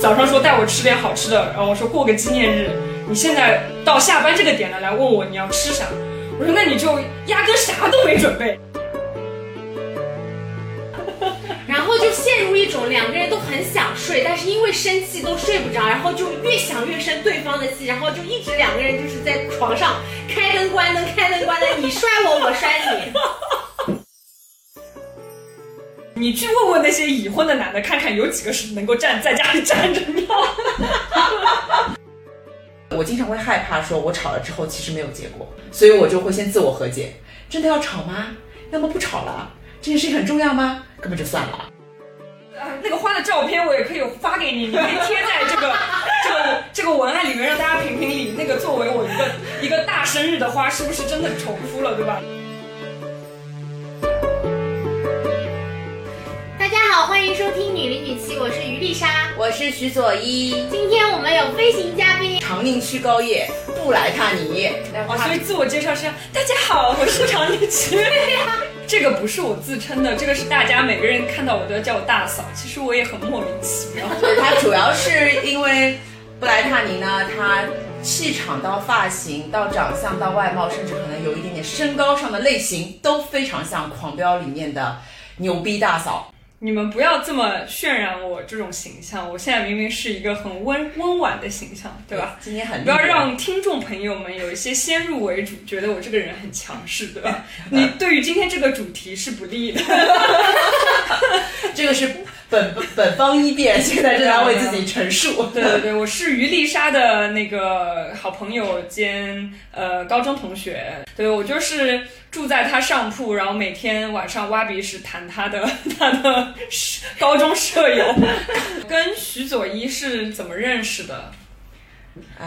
早上说带我吃点好吃的，然后我说过个纪念日，你现在到下班这个点了来问我你要吃啥，我说那你就压根啥都没准备。然后就陷入一种两个人都很想睡，但是因为生气都睡不着，然后就越想越生对方的气，然后就一直两个人就是在床上开灯关灯开灯关灯，你摔我我摔你。你去问问那些已婚的男的，看看有几个是能够站在家里站着尿。我经常会害怕说，我吵了之后其实没有结果，所以我就会先自我和解。真的要吵吗？要么不吵了。这件事情很重要吗？根本就算了。啊，那个花的照片我也可以发给你，你可以贴在这个这个这个文案里面，让大家评评理。那个作为我一个一个大生日的花，是不是真的重复了，对吧？好，欢迎收听《女零女七》，我是于丽莎，我是徐左一。今天我们有飞行嘉宾长宁区高叶布莱塔尼。哦，所以自我介绍是：大家好，我是长宁区。这个不是我自称的，这个是大家每个人看到我都要叫我大嫂。其实我也很莫名其妙。他主要是因为布莱塔尼呢，他气场到发型到长相到外貌，甚至可能有一点点身高上的类型，都非常像《狂飙》里面的牛逼大嫂。你们不要这么渲染我这种形象，我现在明明是一个很温温婉的形象，对吧？今天很不要让听众朋友们有一些先入为主，觉得我这个人很强势，对吧？你对于今天这个主题是不利的。这个是本本方一辩，现在正在为自己陈述。对对对，我是于丽莎的那个好朋友兼呃高中同学，对我就是住在她上铺，然后每天晚上挖鼻屎谈她的她的 高中舍友。跟徐左一是怎么认识的？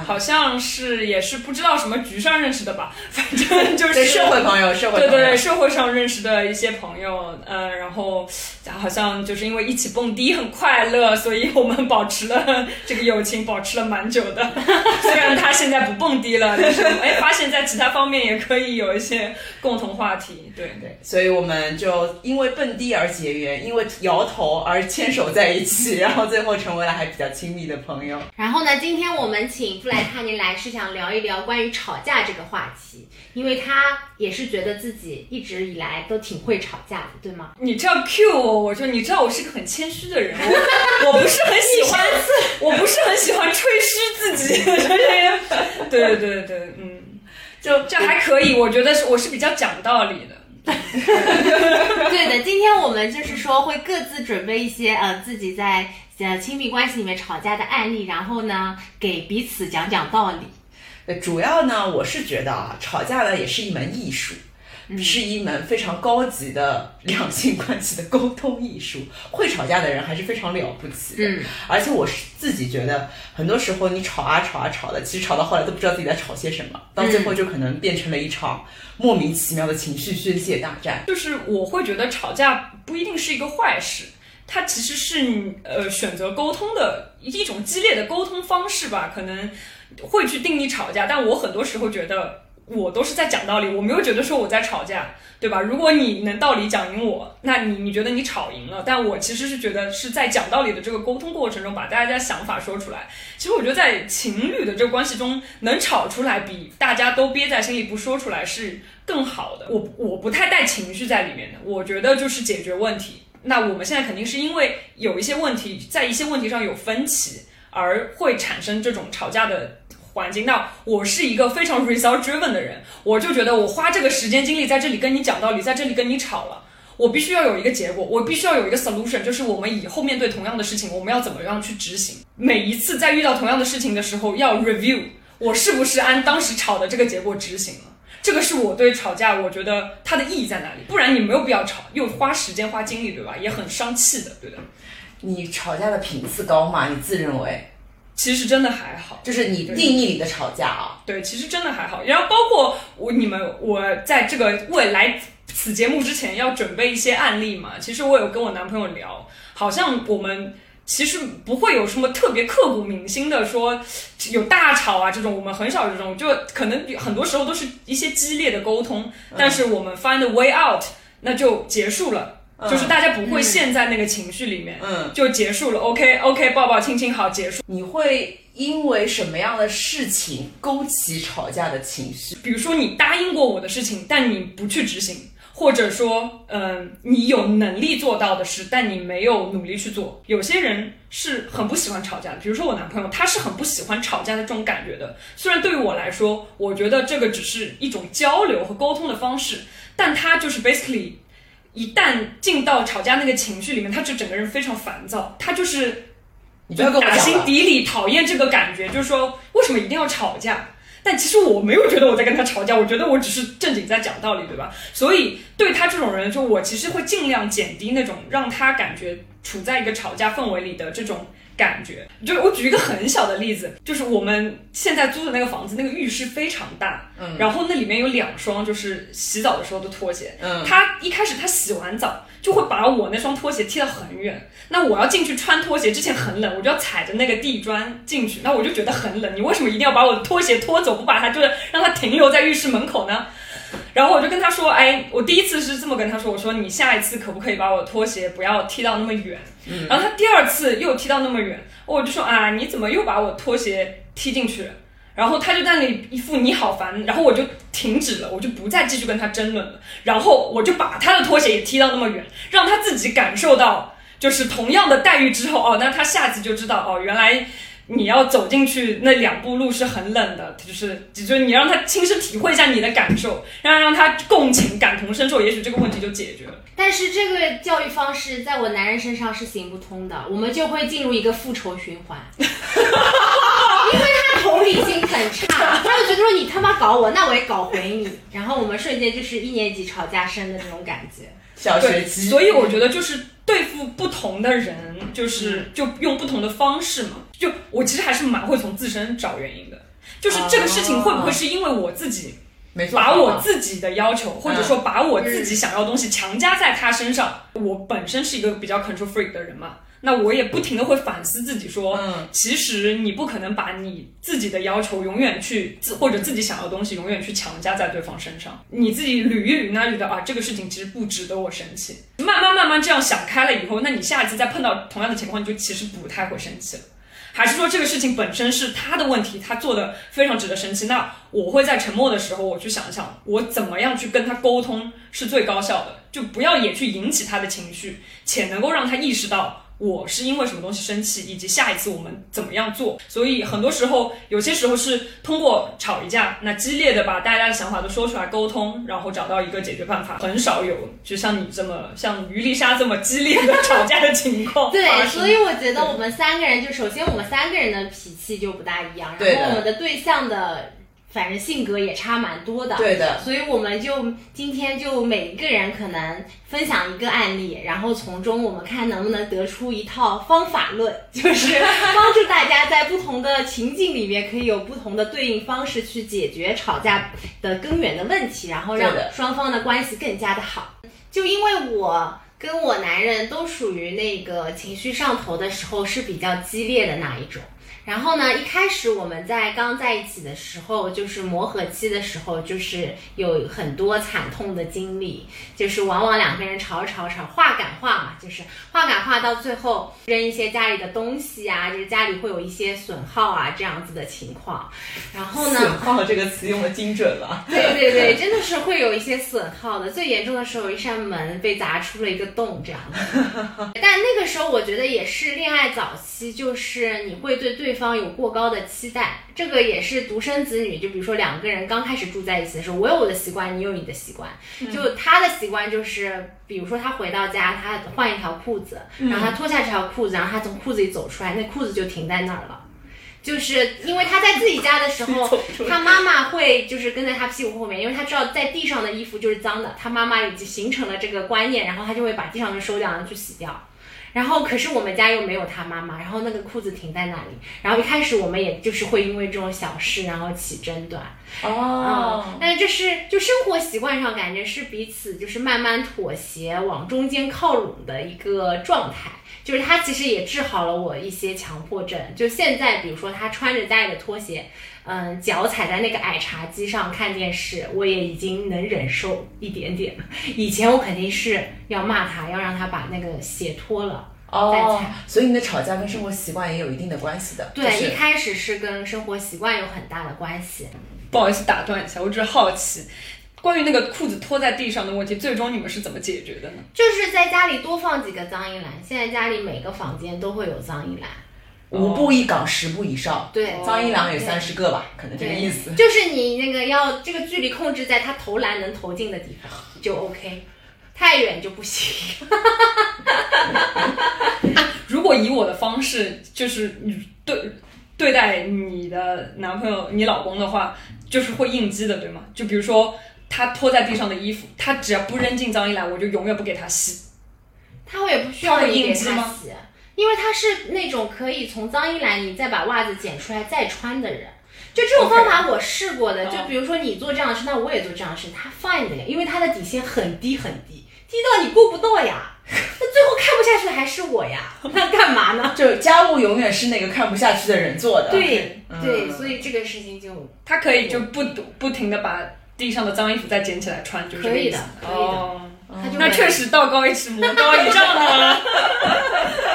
好像是也是不知道什么局上认识的吧，反正就是社会朋友，社会对对社会上认识的一些朋友，呃，然后好像就是因为一起蹦迪很快乐，所以我们保持了这个友情，保持了蛮久的。虽然他现在不蹦迪了，但是哎，发现在其他方面也可以有一些共同话题。对对，所以我们就因为蹦迪而结缘，因为摇头而牵手在一起，然后最后成为了还比较亲密的朋友。然后呢，今天我们请。布莱塔尼来是想聊一聊关于吵架这个话题，因为他也是觉得自己一直以来都挺会吵架的，对吗？你这样 Q 我，我就你知道我是个很谦虚的人，我我不是很喜欢，我不是很喜欢吹嘘自己，对对对对，嗯，就这还可以，我觉得是我是比较讲道理的。对的，今天我们就是说会各自准备一些呃自己在。呃，亲密关系里面吵架的案例，然后呢，给彼此讲讲道理。呃，主要呢，我是觉得啊，吵架呢也是一门艺术，是一门非常高级的 两性关系的沟通艺术。会吵架的人还是非常了不起的。嗯。而且我是自己觉得，很多时候你吵啊吵啊吵的，其实吵到后来都不知道自己在吵些什么，到最后就可能变成了一场莫名其妙的情绪宣泄大战。就是我会觉得吵架不一定是一个坏事。它其实是你呃选择沟通的一种激烈的沟通方式吧，可能会去定义吵架，但我很多时候觉得我都是在讲道理，我没有觉得说我在吵架，对吧？如果你能道理讲赢我，那你你觉得你吵赢了，但我其实是觉得是在讲道理的这个沟通过程中把大家想法说出来。其实我觉得在情侣的这个关系中，能吵出来比大家都憋在心里不说出来是更好的。我我不太带情绪在里面的，我觉得就是解决问题。那我们现在肯定是因为有一些问题，在一些问题上有分歧，而会产生这种吵架的环境。那我是一个非常 result driven 的人，我就觉得我花这个时间精力在这里跟你讲道理，在这里跟你吵了，我必须要有一个结果，我必须要有一个 solution，就是我们以后面对同样的事情，我们要怎么样去执行？每一次在遇到同样的事情的时候，要 review 我是不是按当时吵的这个结果执行了。这个是我对吵架，我觉得它的意义在哪里？不然你没有必要吵，又花时间花精力，对吧？也很伤气的，对的。你吵架的频次高吗？你自认为？其实真的还好，就是你定义里的吵架啊。对，其实真的还好。然后包括我、你们，我在这个未来此节目之前要准备一些案例嘛。其实我有跟我男朋友聊，好像我们。其实不会有什么特别刻骨铭心的，说有大吵啊这种，我们很少这种，就可能很多时候都是一些激烈的沟通，但是我们 find a way out，那就结束了。就是大家不会陷在那个情绪里面，嗯，就结束了。OK OK，抱抱亲亲，好结束。你会因为什么样的事情勾起吵架的情绪？比如说你答应过我的事情，但你不去执行。或者说，嗯，你有能力做到的事，但你没有努力去做。有些人是很不喜欢吵架的，比如说我男朋友，他是很不喜欢吵架的这种感觉的。虽然对于我来说，我觉得这个只是一种交流和沟通的方式，但他就是 basically，一旦进到吵架那个情绪里面，他就整个人非常烦躁，他就是你不要跟我打心。底里讨厌这个感觉，就是说为什么一定要吵架？但其实我没有觉得我在跟他吵架，我觉得我只是正经在讲道理，对吧？所以对他这种人，就我其实会尽量减低那种让他感觉处在一个吵架氛围里的这种感觉。就我举一个很小的例子，就是我们现在租的那个房子，那个浴室非常大，嗯，然后那里面有两双就是洗澡的时候的拖鞋，嗯他一开始他洗完澡就会把我那双拖鞋踢得很远，那我要进去穿拖鞋之前很冷，我就要踩着那个地砖进去，那我就觉得很冷。你为什么一定要把我的拖鞋拖走，不把它就是让它停留在浴室门口呢？然后我就跟他说，哎，我第一次是这么跟他说，我说你下一次可不可以把我的拖鞋不要踢到那么远？然后他第二次又踢到那么远，我就说啊，你怎么又把我拖鞋踢进去了？然后他就在那里一副你好烦，然后我就停止了，我就不再继续跟他争论了。然后我就把他的拖鞋也踢到那么远，让他自己感受到就是同样的待遇之后，哦，那他下次就知道哦，原来你要走进去那两步路是很冷的，就是就是你让他亲身体会一下你的感受，让让他共情、感同身受，也许这个问题就解决了。但是这个教育方式在我男人身上是行不通的，我们就会进入一个复仇循环，因为他同理心很差，他就觉得说你他妈搞我，那我也搞回你，然后我们瞬间就是一年级吵架生的这种感觉。小学对，鸡，所以我觉得就是对付不同的人，就是就用不同的方式嘛。就我其实还是蛮会从自身找原因的，就是这个事情会不会是因为我自己没错，把我自己的要求，或者说把我自己想要的东西强加在他身上。我本身是一个比较 control freak 的人嘛，那我也不停的会反思自己说，嗯其实你不可能把你自己的要求永远去自或者自己想要的东西永远去强加在对方身上，你自己捋一捋，那觉得啊这个事情其实不值得我生气。慢慢慢慢这样想开了以后，那你下一次再碰到同样的情况，你就其实不太会生气了。还是说这个事情本身是他的问题，他做的非常值得生气。那我会在沉默的时候，我去想一想，我怎么样去跟他沟通是最高效的，就不要也去引起他的情绪，且能够让他意识到我是因为什么东西生气，以及下一次我们怎么样做。所以很多时候，有些时候是通过吵一架，那激烈的把大家的想法都说出来沟通，然后找到一个解决办法。很少有就像你这么像于丽莎这么激烈的吵架的情况对所以我觉得我们三个人就首先我们三个人的脾气就不大一样，然后我们的对象的反正性格也差蛮多的。对的，所以我们就今天就每一个人可能分享一个案例，然后从中我们看能不能得出一套方法论，就是帮助大家在不同的情境里面可以有不同的对应方式去解决吵架的根源的问题，然后让双方的关系更加的好。就因为我跟我男人都属于那个情绪上头的时候是比较激烈的那一种。然后呢，一开始我们在刚在一起的时候，就是磨合期的时候，就是有很多惨痛的经历，就是往往两个人吵吵吵，话赶话嘛，就是话赶话到最后扔一些家里的东西啊，就是家里会有一些损耗啊这样子的情况。然后呢，损耗这个词用的精准了。对对对，真的是会有一些损耗的。最严重的时候，一扇门被砸出了一个洞，这样子。但那个时候，我觉得也是恋爱早期，就是你会对对方有过高的期待。这个也是独生子女，就比如说两个人刚开始住在一起的时候，我有我的习惯，你有你的习惯。就他的习惯就是，比如说他回到家，他换一条裤子，然后他脱下这条裤子，然后他从裤子里走出来，那裤子就停在那儿了。就是因为他在自己家的时候，他妈妈会就是跟在他屁股后面，因为他知道在地上的衣服就是脏的，他妈妈已经形成了这个观念，然后他就会把地上的收掉，然后去洗掉。然后可是我们家又没有他妈妈，然后那个裤子停在那里，然后一开始我们也就是会因为这种小事然后起争端。哦嗯，但是这是就生活习惯上感觉是彼此就是慢慢妥协往中间靠拢的一个状态。就是他其实也治好了我一些强迫症，就现在比如说他穿着家里的拖鞋，嗯，脚踩在那个矮茶几上看电视，我也已经能忍受一点点了。以前我肯定是要骂他，要让他把那个鞋脱了。哦，所以你的吵架跟生活习惯也有一定的关系的。对，一开始是跟生活习惯有很大的关系。不好意思打断一下，我只是好奇，关于那个裤子拖在地上的问题，最终你们是怎么解决的呢？就是在家里多放几个脏衣篮，现在家里每个房间都会有脏衣篮。五步一岗，十步以上。对，脏衣篮有三十个吧，可能这个意思。就是你那个要这个距离控制在他投篮能投进的地方就 OK，太远就不行。如果以我的方式，就是对对待你的男朋友、你老公的话，就是会应激的，对吗？就比如说他拖在地上的衣服，他只要不扔进脏衣篮，我就永远不给他洗。他会也不需要你给他洗。因为他是那种可以从脏衣篮里再把袜子捡出来再穿的人，就这种方法我试过的。就比如说你做这样的事，那我也做这样的事，他 fine 的呀，因为他的底线很低很低，低到你过不到呀。那最后看不下去的还是我呀，那干嘛呢？就家务永远是那个看不下去的人做的。对对，所以这个事情就他可以就不不停的把地上的脏衣服再捡起来穿，就是可以的，可以的。那确实道高一尺，魔高一丈了。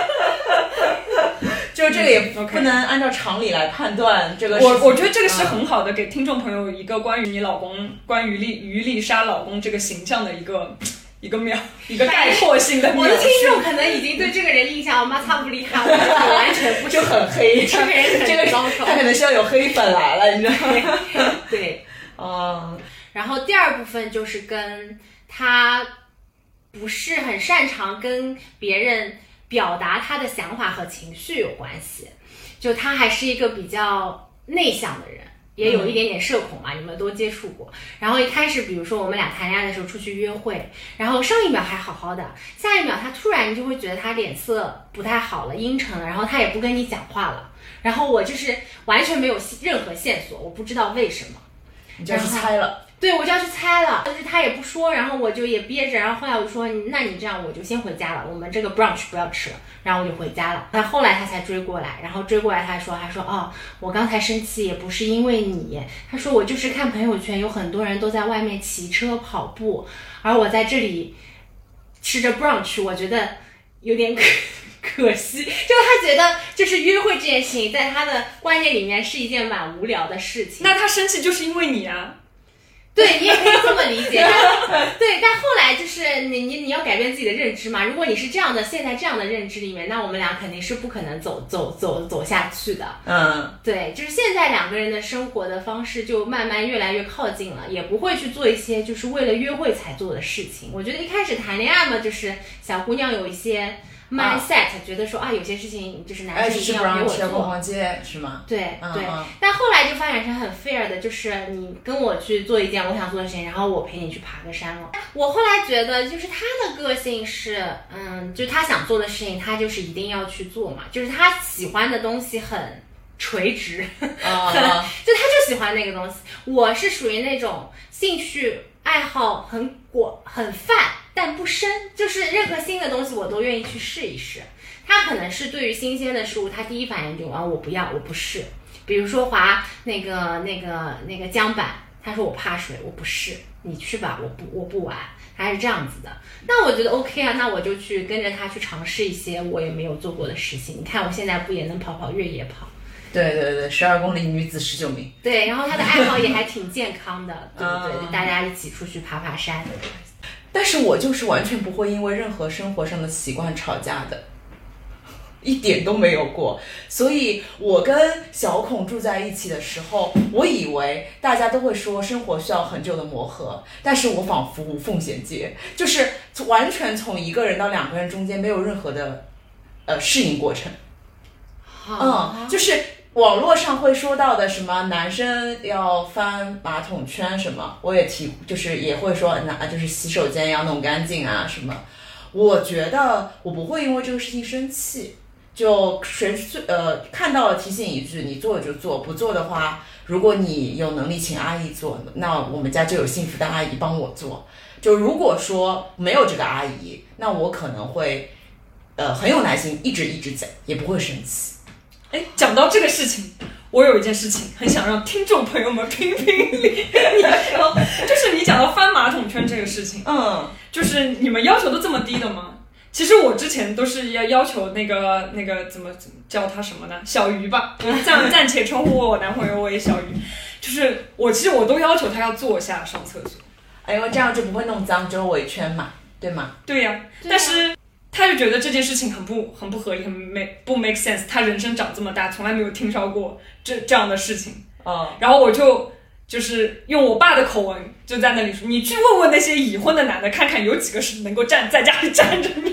就这个也不能按照常理来判断这个。我我觉得这个是很好的，给听众朋友一个关于你老公、关于丽于丽莎老公这个形象的一个一个描一个概括性的。我的听众可能已经对这个人印象妈擦不厉害，完全不就很黑。这个人这个他可能是要有黑粉来了，你知道吗？对，嗯。然后第二部分就是跟他不是很擅长跟别人。表达他的想法和情绪有关系，就他还是一个比较内向的人，也有一点点社恐嘛，你们都接触过。然后一开始，比如说我们俩谈恋爱的时候出去约会，然后上一秒还好好的，下一秒他突然就会觉得他脸色不太好了，阴沉了，然后他也不跟你讲话了。然后我就是完全没有任何线索，我不知道为什么，你就去猜了。对，我就要去猜了，但是他也不说，然后我就也憋着，然后后来我就说，那你这样我就先回家了，我们这个 brunch 不要吃了，然后我就回家了。那后来他才追过来，然后追过来他说，他说，哦，我刚才生气也不是因为你，他说我就是看朋友圈有很多人都在外面骑车跑步，而我在这里吃着 brunch，我觉得有点可可惜，就他觉得就是约会这件事情，在他的观念里面是一件蛮无聊的事情。那他生气就是因为你啊。对你也可以这么理解，对，但后来就是你你你要改变自己的认知嘛。如果你是这样的，现在这样的认知里面，那我们俩肯定是不可能走走走走下去的。嗯，对，就是现在两个人的生活的方式就慢慢越来越靠近了，也不会去做一些就是为了约会才做的事情。我觉得一开始谈恋爱嘛，就是小姑娘有一些。Mindset 觉得说啊，有些事情就是男生一定要给我做。逛街是吗？对对，但后来就发展成很 fair 的，就是你跟我去做一件我想做的事情，然后我陪你去爬个山了。我后来觉得，就是他的个性是，嗯，就他想做的事情，他就是一定要去做嘛，就是他喜欢的东西很垂直，就他就喜欢那个东西。我是属于那种兴趣爱好很广很泛。但不深，就是任何新的东西我都愿意去试一试。他可能是对于新鲜的事物，他第一反应就啊我不要，我不试。比如说滑那个那个那个桨板，他说我怕水，我不试。你去吧，我不我不玩，他是这样子的。那我觉得 OK 啊，那我就去跟着他去尝试一些我也没有做过的事情。你看我现在不也能跑跑越野跑？对对对，十二公里女子十九名。对，然后他的爱好也还挺健康的，对不对？就大家一起出去爬爬山。但是我就是完全不会因为任何生活上的习惯吵架的，一点都没有过。所以，我跟小孔住在一起的时候，我以为大家都会说生活需要很久的磨合，但是我仿佛无缝衔接，就是完全从一个人到两个人中间没有任何的呃适应过程。嗯，就是。网络上会说到的什么男生要翻马桶圈什么，我也提，就是也会说那就是洗手间要弄干净啊什么。我觉得我不会因为这个事情生气，就谁呃看到了提醒一句，你做就做，不做的话，如果你有能力请阿姨做，那我们家就有幸福的阿姨帮我做。就如果说没有这个阿姨，那我可能会呃很有耐心，一直一直讲，也不会生气。哎，讲到这个事情，我我有一件事情很想让听众朋友们评评理，你说，就是你讲到翻马桶圈这个事情，嗯，就是你们要求都这么低的吗？其实我之前都是要要求那个那个怎么怎么叫他什么呢？小鱼吧，我暂暂且称呼我男朋友为小鱼。就是我其实我都要求他要坐下上厕所，哎，呦这样就不会弄脏周围圈嘛，对吗？对呀、啊但是他就觉得这件事情很不很不合理，很没不 make sense。他人生长这么大，从来没有听说过这这样的事情。啊，然后我就就是用我爸的口吻就在那里说：“你去问问那些已婚的男的，看看有几个是能够站在家里站着尿。”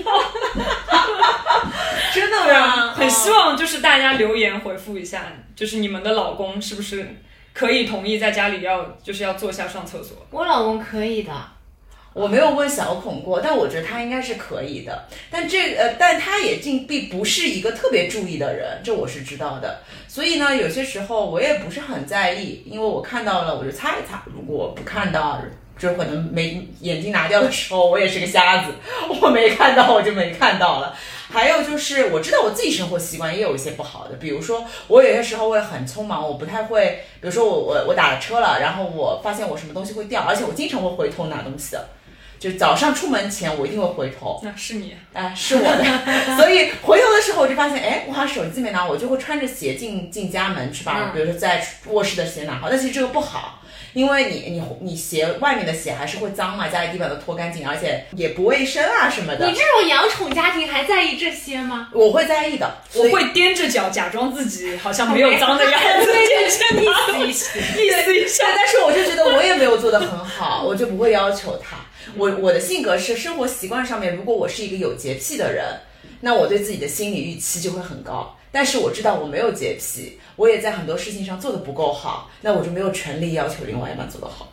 真的对啊，吗？很希望就是大家留言回复一下，就是你们的老公是不是可以同意在家里要就是要坐下上厕所？我老公可以的，我没有问小孔过，但我觉得他应该是可以的。但这呃，但他也并并不是一个特别注意的人，这我是知道的。所以呢，有些时候我也不是很在意，因为我看到了我就擦一擦，如果我不看到。就可能没眼睛拿掉的时候，我也是个瞎子，我没看到我就没看到了。还有就是，我知道我自己生活习惯也有一些不好的，比如说我有些时候会很匆忙，我不太会，比如说我我我打了车了，然后我发现我什么东西会掉，而且我经常会回头拿东西的。就早上出门前，我一定会回头，那是你，哎，是我的。所以回头的时候，我就发现，哎，我好像手机没拿，我就会穿着鞋进进家门去把，嗯比如说在卧室的鞋拿好。但其实这个不好，因为你你你鞋外面的鞋还是会脏嘛，家里地板都拖干净，而且也不卫生啊什么的。你这种养宠家庭还在意这些吗？我会在意的，我会踮着脚假装自己好像没有脏的样子，健身意房思意思。意 思一下。但是我就觉得我也没有做得很好，我就不会要求他。我我的性格是生活习惯上面，如果我是一个有洁癖的人，那我对自己的心理预期就会很高。但是我知道我没有洁癖，我也在很多事情上做的不够好，那我就没有权利要求另外一半做得好。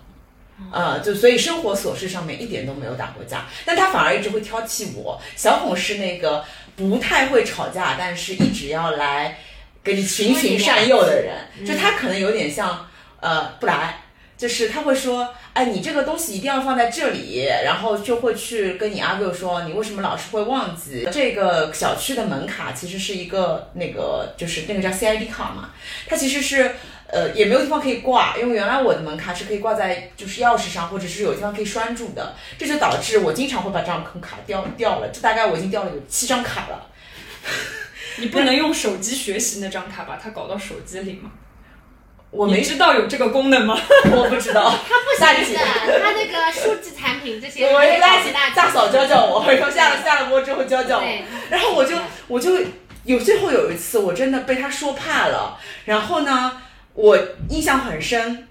啊、就所以生活琐事上面一点都没有打过架，但他反而一直会挑剔我。小孔是那个不太会吵架，但是一直要来给你循循善诱的人，就他可能有点像呃布莱，就是他会说，哎，你这个东西一定要放在这里，然后就会去跟你 argue 说，你为什么老是会忘记？这个小区的门卡其实是一个那个，就是那个叫 CID 卡嘛，它其实是。呃，也没有地方可以挂，因为原来我的门卡是可以挂在就是钥匙上，或者是有地方可以拴住的，这就导致我经常会把这张卡掉掉了，这大概我已经掉了有七张卡了。你不能用手机学习那张卡把它搞到手机里吗？你我没，知道有这个功能吗？我不知道，他不大姐行的，他那个数字产品这些，我大大姐大嫂教教我，然后下了下了播之后教教我。然后我就我就有最后有一次我真的被他说怕了，然后呢，我印象很深，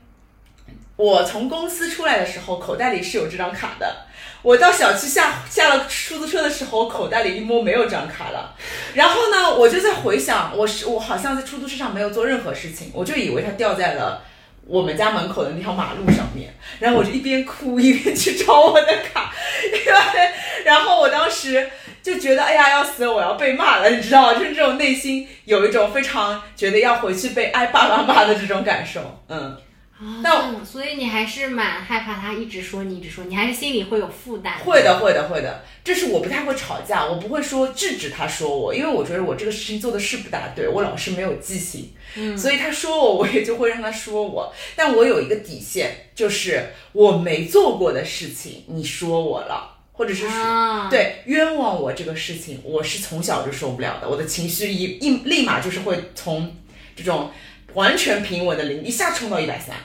我从公司出来的时候口袋里是有这张卡的。我到小区下下了出租车的时候，口袋里一摸没有这张卡了。然后呢，我就在回想，我是我好像在出租车上没有做任何事情，我就以为它掉在了我们家门口的那条马路上面。然后我就一边哭一边去找我的卡，因为然后我当时就觉得，哎呀，要死了，我要被骂了，你知道？就是这种内心有一种非常觉得要回去被挨爸爸骂的这种感受。嗯，啊那所以你还是蛮害怕他一直说你一直说，你还是心里会有负担。会的，会的，会的。这是我不太会吵架，我不会说制止他说我，因为我觉得我这个事情做的是不大对，我老是没有记性，嗯，所以他说我，我也就会让他说我。但我有一个底线，就是我没做过的事情，你说我了，或者是说。啊，对冤枉我这个事情，我是从小就受不了的，我的情绪一一立马就是会从这种完全平稳的零一下冲到一百三，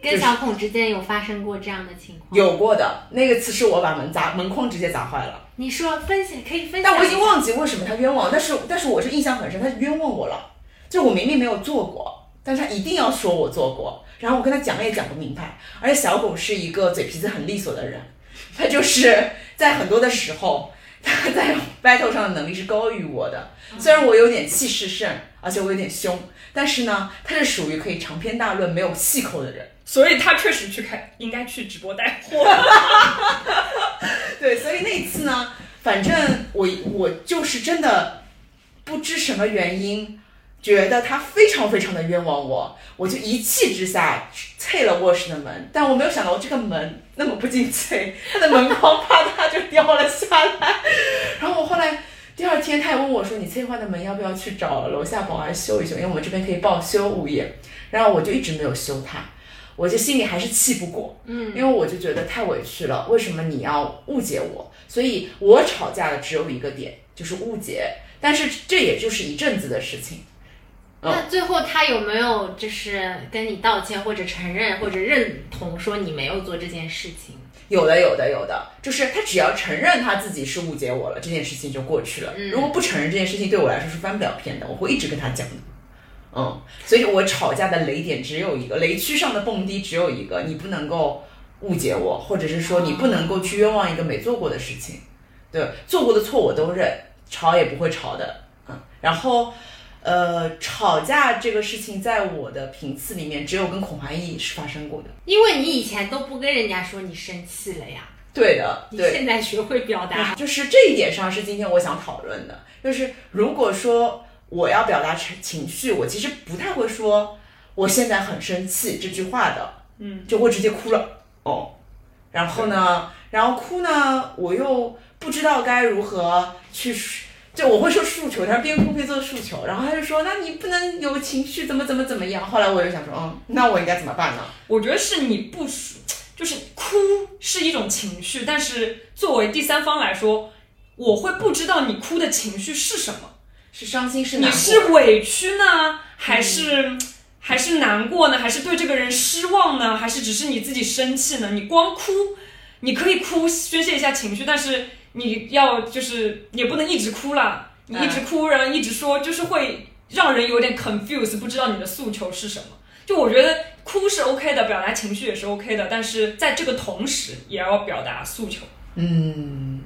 跟小孔之间有发生过这样的情况？。有过的。那个次是我把门砸门框直接砸坏了，你说分析可以分享，但我已经忘记为什么他冤枉，但是但是我是印象很深，他冤枉我了，就我明明没有做过，但是他一定要说我做过，然后我跟他讲也讲不明白，而且小孔是一个嘴皮子很利索的人，他就是在很多的时候。他在 battle 上的能力是高于我的，虽然我有点气势盛，而且我有点凶，但是呢，他是属于可以长篇大论、没有细口的人。所以他确实去开，应该去直播带货。对，所以那一次呢，反正我我就是真的不知什么原因，觉得他非常非常的冤枉我，我就一气之下踹了卧室的门，但我没有想到这个门那么不经脆，它的门 框啪嗒就掉了下来，然后我后来第二天他也问我说：“你催换的门要不要去找楼下保安修一修？因为我们这边可以报修物业。”然后我就一直没有修它，我就心里还是气不过，嗯，因为我就觉得太委屈了，为什么你要误解我？所以我吵架的只有一个点，就是误解。但是这也就是一阵子的事情。那最后他有没有就是跟你道歉，或者承认，或者认同说你没有做这件事情？有的，有的，有的，就是他只要承认他自己是误解我了，这件事情就过去了。如果不承认这件事情，对我来说是翻不了篇的，我会一直跟他讲的。嗯，所以我吵架的雷点只有一个，雷区上的蹦迪只有一个，你不能够误解我，或者是说你不能够去冤枉一个没做过的事情。对，做过的错我都认，吵也不会吵的。嗯，然后。呃，吵架这个事情，在我的频次里面，只有跟孔怀义是发生过的。因为你以前都不跟人家说你生气了呀。对的，你现在学会表达，就是这一点上是今天我想讨论的。就是如果说我要表达情情绪，我其实不太会说我现在很生气这句话的，嗯，就会直接哭了。哦，然后呢，然后哭呢，我又不知道该如何去。就我会说诉求，他说边哭边做诉求，然后他就说，那你不能有情绪，怎么怎么怎么样？后来我又想说，嗯，那我应该怎么办呢？我觉得是你不，就是哭是一种情绪，但是作为第三方来说，我会不知道你哭的情绪是什么，是伤心是你是委屈呢，还是还是难过呢，还是对这个人失望呢，还是只是你自己生气呢？你光哭，你可以哭宣泄一下情绪，但是。你要就是也不能一直哭了，你一直哭，然后一直说，就是会让人有点 confuse，不知道你的诉求是什么。就我觉得哭是 OK 的，表达情绪也是 OK 的，但是在这个同时也要表达诉求。嗯，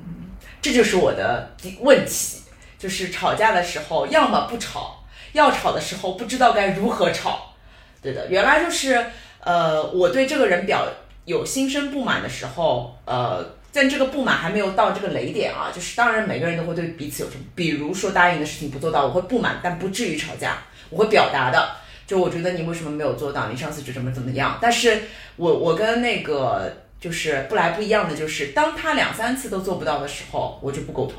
这就是我的问题，就是吵架的时候要么不吵，要吵的时候不知道该如何吵。对的，原来就是呃，我对这个人表有心生不满的时候，呃。在这个不满还没有到这个雷点啊，就是当然每个人都会对彼此有什么，比如说答应的事情不做到，我会不满，但不至于吵架，我会表达的。就我觉得你为什么没有做到，你上次就怎么怎么样。但是我我跟那个就是不来不一样的，就是当他两三次都做不到的时候，我就不沟通，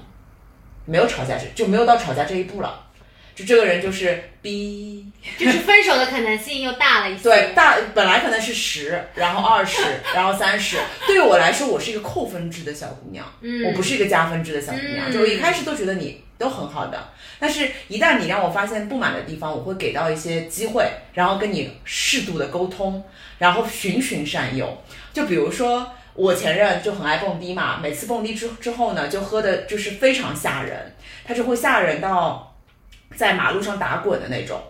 没有吵架这就没有到吵架这一步了。就这个人就是逼，就是分手的可能性又大了一些。对，大本来可能是十，然后二十，然后三十。对于我来说，我是一个扣分制的小姑娘，我不是一个加分制的小姑娘。就我一开始都觉得你都很好的，但是一旦你让我发现不满的地方，我会给到一些机会，然后跟你适度的沟通，然后循循善诱。就比如说我前任就很爱蹦迪嘛，每次蹦迪之之后呢，就喝的就是非常吓人，他就会吓人到。在马路上打滚的那种，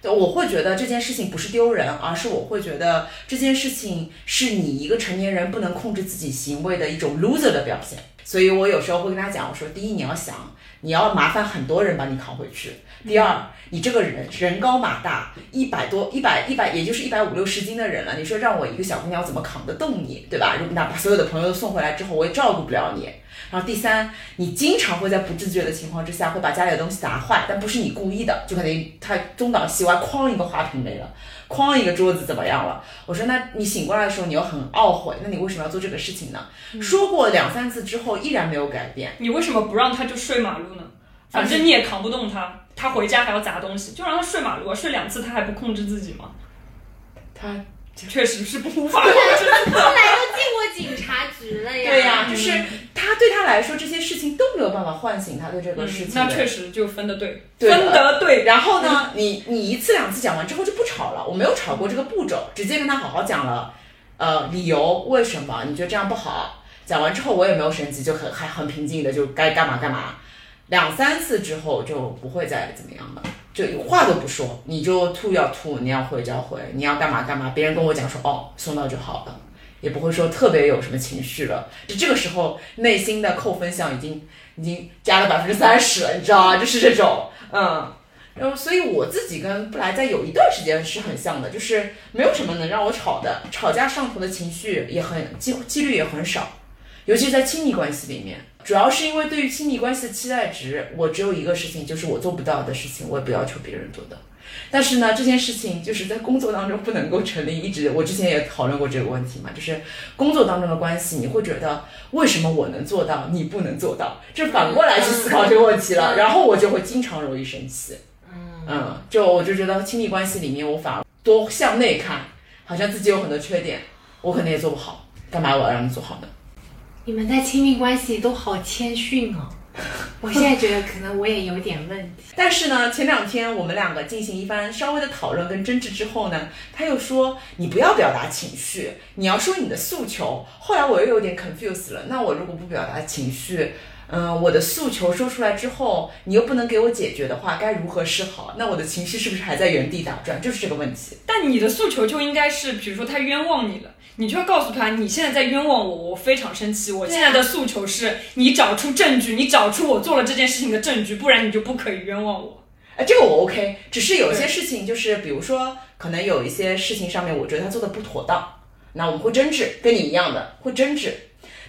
对我会觉得这件事情不是丢人，而是我会觉得这件事情是你一个成年人不能控制自己行为的一种 loser 的表现。所以我有时候会跟他讲，我说：第一，你要想，你要麻烦很多人把你扛回去；第二，你这个人人高马大，一百多、一百、一百，也就是一百五六十斤的人了，你说让我一个小姑娘怎么扛得动你，对吧？如果哪怕所有的朋友都送回来之后，我也照顾不了你。然后第三，你经常会在不自觉的情况之下，会把家里的东西砸坏，但不是你故意的，就可能他东倒西歪，哐一个花瓶没了，哐一个桌子怎么样了？我说，那你醒过来的时候，你又很懊悔，那你为什么要做这个事情呢？说过两三次之后，依然没有改变，你为什么不让他就睡马路呢？反正你也扛不动他，他回家还要砸东西，就让他睡马路，睡两次他还不控制自己吗？他。确实是无法控制。后来又进过警察局了呀。对呀，就是他对他来说这些事情都没有办法唤醒他对这个事情。那确实就分得对，分得对。然后呢，你你一次两次讲完之后就不吵了，我没有吵过这个步骤，直接跟他好好讲了，呃，理由为什么你觉得这样不好？讲完之后我也没有生气，就很还很平静的就该干嘛干嘛。两三次之后就不会再怎么样了。就话都不说，你就吐要吐，你要回就要回，你要干嘛干嘛。别人跟我讲说哦，送到就好了，也不会说特别有什么情绪了。就这个时候，内心的扣分项已经已经加了百分之三十了，你知道吗？就是这种，嗯。然后，所以我自己跟布莱在有一段时间是很像的，就是没有什么能让我吵的，吵架上头的情绪也很几几率也很少，尤其在亲密关系里面。主要是因为对于亲密关系的期待值，我只有一个事情，就是我做不到的事情，我也不要求别人做到。但是呢，这件事情就是在工作当中不能够成立。一直我之前也讨论过这个问题嘛，就是工作当中的关系，你会觉得为什么我能做到，你不能做到？这反过来去思考这个问题了，然后我就会经常容易生气。嗯，就我就觉得亲密关系里面，我反而多向内看，好像自己有很多缺点，我可能也做不好，干嘛我要让你做好呢？你们在亲密关系都好谦逊哦。我现在觉得可能我也有点问题。但是呢，前两天我们两个进行一番稍微的讨论跟争执之后呢，他又说你不要表达情绪，你要说你的诉求。后来我又有点 confused 了，那我如果不表达情绪，嗯，我的诉求说出来之后，你又不能给我解决的话，该如何是好？那我的情绪是不是还在原地打转？就是这个问题。但你的诉求就应该是，比如说他冤枉你了。你就要告诉他，你现在在冤枉我，我非常生气。我现在的诉求是你找出证据，你找出我做了这件事情的证据，不然你就不可以冤枉我。哎，这个我 OK，只是有些事情就是，比如说，可能有一些事情上面，我觉得他做的不妥当，那我们会争执，跟你一样的会争执。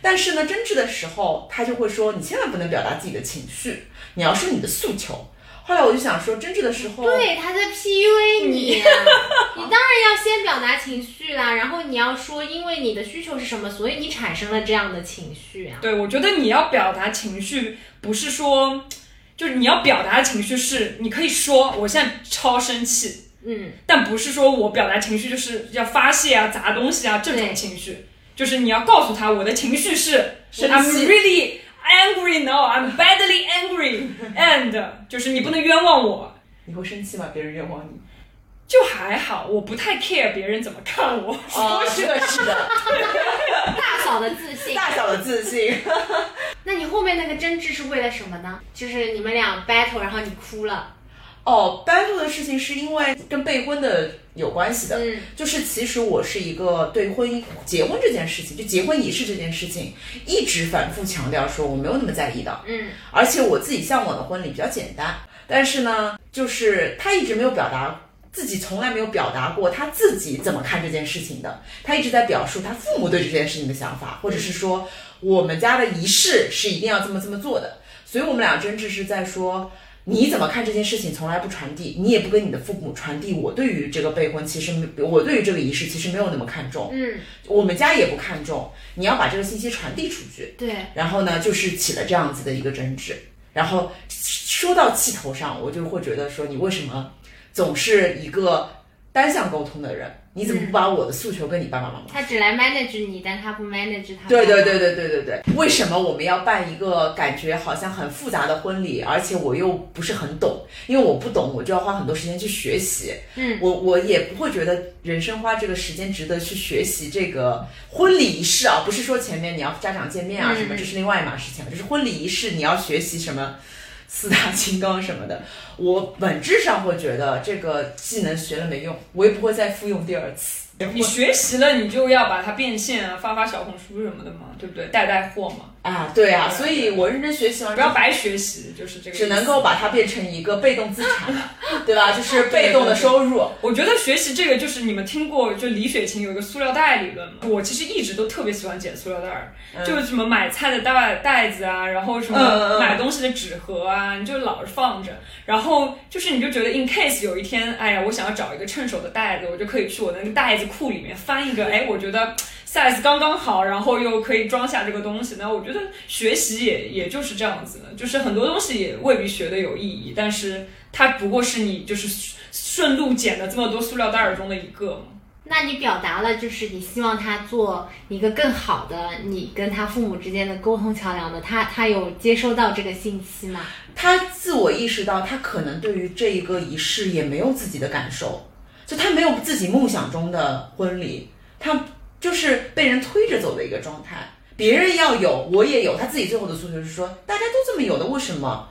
但是呢，争执的时候，他就会说，你千万不能表达自己的情绪，你要说你的诉求。后来我就想说，争执的时候，对，他在 PUA 你，你当然要先表达情绪啦，然后你要说，因为你的需求是什么，所以你产生了这样的情绪啊。对，我觉得你要表达情绪，不是说，就是你要表达的情绪是，你可以说我现在超生气，嗯，但不是说我表达情绪就是要发泄啊、砸东西啊这种情绪，就是你要告诉他我的情绪是，I'm really。Angry now, I'm badly angry, and 就是你不能冤枉我。你会生气吗？别人冤枉你？就还好，我不太 care 别人怎么看我。哦，是的，是的。大小的自信，大小的自信。那你后面那个争执是为了什么呢？就是你们俩 battle，然后你哭了。哦，battle 的事情是因为跟备婚的有关系的，嗯，就是其实我是一个对婚姻结婚这件事情，就结婚仪式这件事情，一直反复强调说我没有那么在意的，嗯，而且我自己向往的婚礼比较简单，但是呢，就是他一直没有表达自己，从来没有表达过他自己怎么看这件事情的，他一直在表述他父母对这件事情的想法，或者是说我们家的仪式是一定要这么这么做的，所以我们俩争执是在说。你怎么看这件事情？从来不传递，你也不跟你的父母传递。我对于这个备婚，其实没，我对于这个仪式其实没有那么看重。嗯，我们家也不看重。你要把这个信息传递出去。对。然后呢，就是起了这样子的一个争执。然后说到气头上，我就会觉得说，你为什么总是一个单向沟通的人？你怎么不把我的诉求跟你爸爸妈妈？他只来 manage 你，但他不 manage 他。对对对对对对对。为什么我们要办一个感觉好像很复杂的婚礼，而且我又不是很懂？因为我不懂，我就要花很多时间去学习。嗯，我我也不会觉得人生花这个时间值得去学习这个婚礼仪式啊，不是说前面你要家长见面啊什么，这是另外一码事情。就是婚礼仪式你要学习什么四大金刚什么的。我本质上会觉得这个技能学了没用，我也不会再复用第二次。你学习了，你就要把它变现啊，发发小红书什么的嘛，对不对？带带货嘛。啊，对啊，所以我认真学习完，不要白学习，就是这个。只能够把它变成一个被动资产，对吧？就是被动的收入。我觉得学习这个，就是你们听过，就李雪琴有一个塑料袋理论嘛。我其实一直都特别喜欢捡塑料袋儿，就是什么买菜的袋袋子啊，然后什么买东西的纸盒啊，你就老是放着。然后就是你就觉得，in case 有一天，哎呀，我想要找一个趁手的袋子，我就可以去我的那个袋子库里面翻一个，哎，我觉得。Size 刚刚好，然后又可以装下这个东西，那我觉得学习也也就是这样子的，就是很多东西也未必学的有意义，但是它不过是你就是顺路捡的这么多塑料袋儿中的一个嘛。那你表达了就是你希望他做一个更好的你跟他父母之间的沟通桥梁的，他他有接收到这个信息吗？他自我意识到他可能对于这一个仪式也没有自己的感受，就他没有自己梦想中的婚礼，他。就是被人推着走的一个状态，别人要有，我也有。他自己最后的诉求是说，大家都这么有的，为什么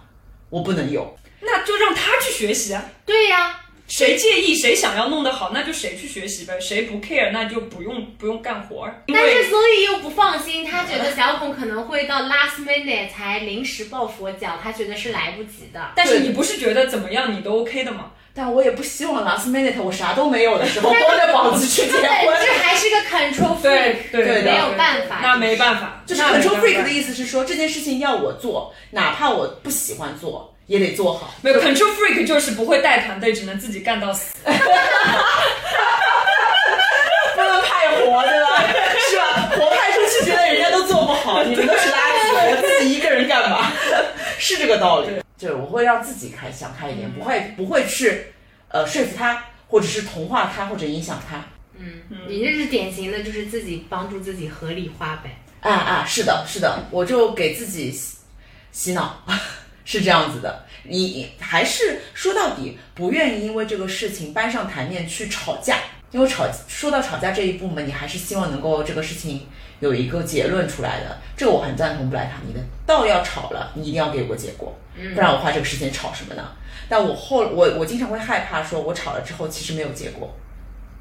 我不能有？那就让他去学习啊。对呀，谁介意，谁想要弄得好，那就谁去学习呗。谁不 care，那就不用不用干活。但是所以又不放心，他觉得小孔可能会到 last minute 才临时抱佛脚，他觉得是来不及的。但是你不是觉得怎么样，你都 OK 的吗？但我也不希望 last minute 我啥都没有的时候，光着膀子去结婚。这还是个 control freak，对没有办法。那没办法，就是 control freak 的意思是说，这件事情要我做，哪怕我不喜欢做，也得做好。没有 control freak 就是不会带团队，只能自己干到死。不能派活，对吧？是吧？活派出去，觉得人家都做不好，你们都是垃圾，我自己一个人干嘛？是这个道理。对，我会让自己开想开一点，不会不会去呃说服他，或者是同化他，或者影响他。嗯，你这是典型的，就是自己帮助自己合理化呗。啊啊，是的，是的，我就给自己洗洗脑，是这样子的。你还是说到底不愿意因为这个事情搬上台面去吵架，因为吵说到吵架这一步嘛，你还是希望能够这个事情有一个结论出来的。这个我很赞同布莱塔尼的，到要吵了，你一定要给我结果，不然我花这个时间吵什么呢？但我后我我经常会害怕，说我吵了之后其实没有结果，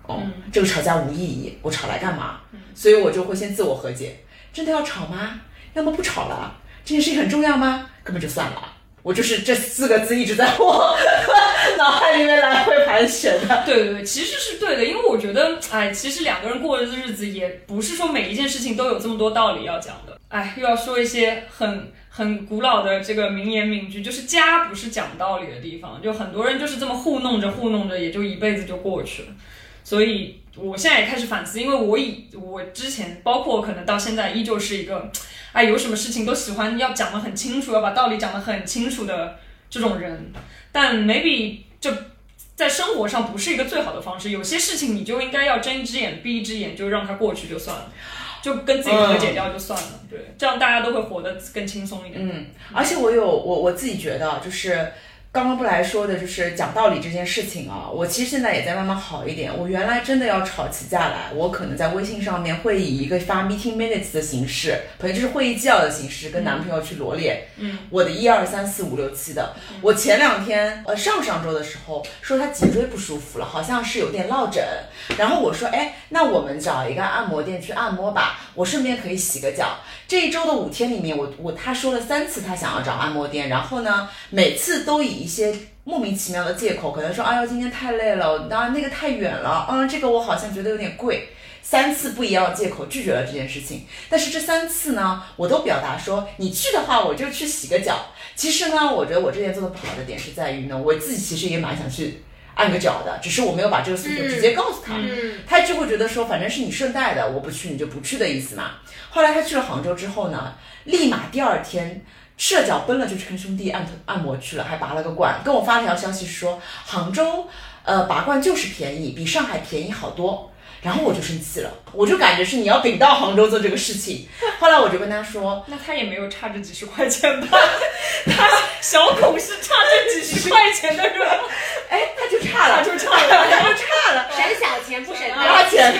哦，这个吵架无意义，我吵来干嘛？所以我就会先自我和解。真的要吵吗？要么不吵了。这件事情很重要吗？根本就算了。我就是这四个字一直在我脑海里面来回盘旋的。对对对，其实是对的，因为我觉得，哎，其实两个人过的日子也不是说每一件事情都有这么多道理要讲的。哎，又要说一些很很古老的这个名言名句，就是家不是讲道理的地方，就很多人就是这么糊弄着糊弄着，也就一辈子就过去了。所以。我现在也开始反思，因为我以我之前，包括可能到现在，依旧是一个，哎，有什么事情都喜欢要讲得很清楚，要把道理讲得很清楚的这种人。但 maybe 就在生活上不是一个最好的方式。有些事情你就应该要睁一只眼闭一只眼，就让它过去就算了，就跟自己和解掉就算了。对，这样大家都会活得更轻松一点。嗯，而且我有我我自己觉得就是。刚刚不来说的就是讲道理这件事情啊，我其实现在也在慢慢好一点。我原来真的要吵起架来，我可能在微信上面会以一个发 meeting minutes 的形式，可能就是会议纪要的形式，跟男朋友去罗列，嗯，我的一二三四五六七的。我前两天呃上上周的时候说他脊椎不舒服了，好像是有点落枕，然后我说哎，那我们找一个按摩店去按摩吧，我顺便可以洗个脚。这一周的五天里面，我我他说了三次他想要找按摩店，然后呢，每次都以一些莫名其妙的借口，可能说哎呦今天太累了，当然那个太远了，嗯，这个我好像觉得有点贵，三次不一样的借口拒绝了这件事情。但是这三次呢，我都表达说你去的话我就去洗个脚。其实呢，我觉得我这边做的不好的点是在于呢，我自己其实也蛮想去。按个脚的，只是我没有把这个诉求直接告诉他，嗯他就会觉得说，反正是你顺带的，我不去你就不去的意思嘛。后来他去了杭州之后呢，立马第二天赤脚奔了就去跟兄弟按按摩去了，还拔了个罐，跟我发了条消息说，杭州呃拔罐就是便宜，比上海便宜好多。然后我就生气了，我就感觉是你要顶到杭州做这个事情。后来我就跟他说，那他也没有差这几十块钱吧？他小孔是差这几十块钱的是吧，哎，他就差了，就差了，他就差了，省小钱不省大钱。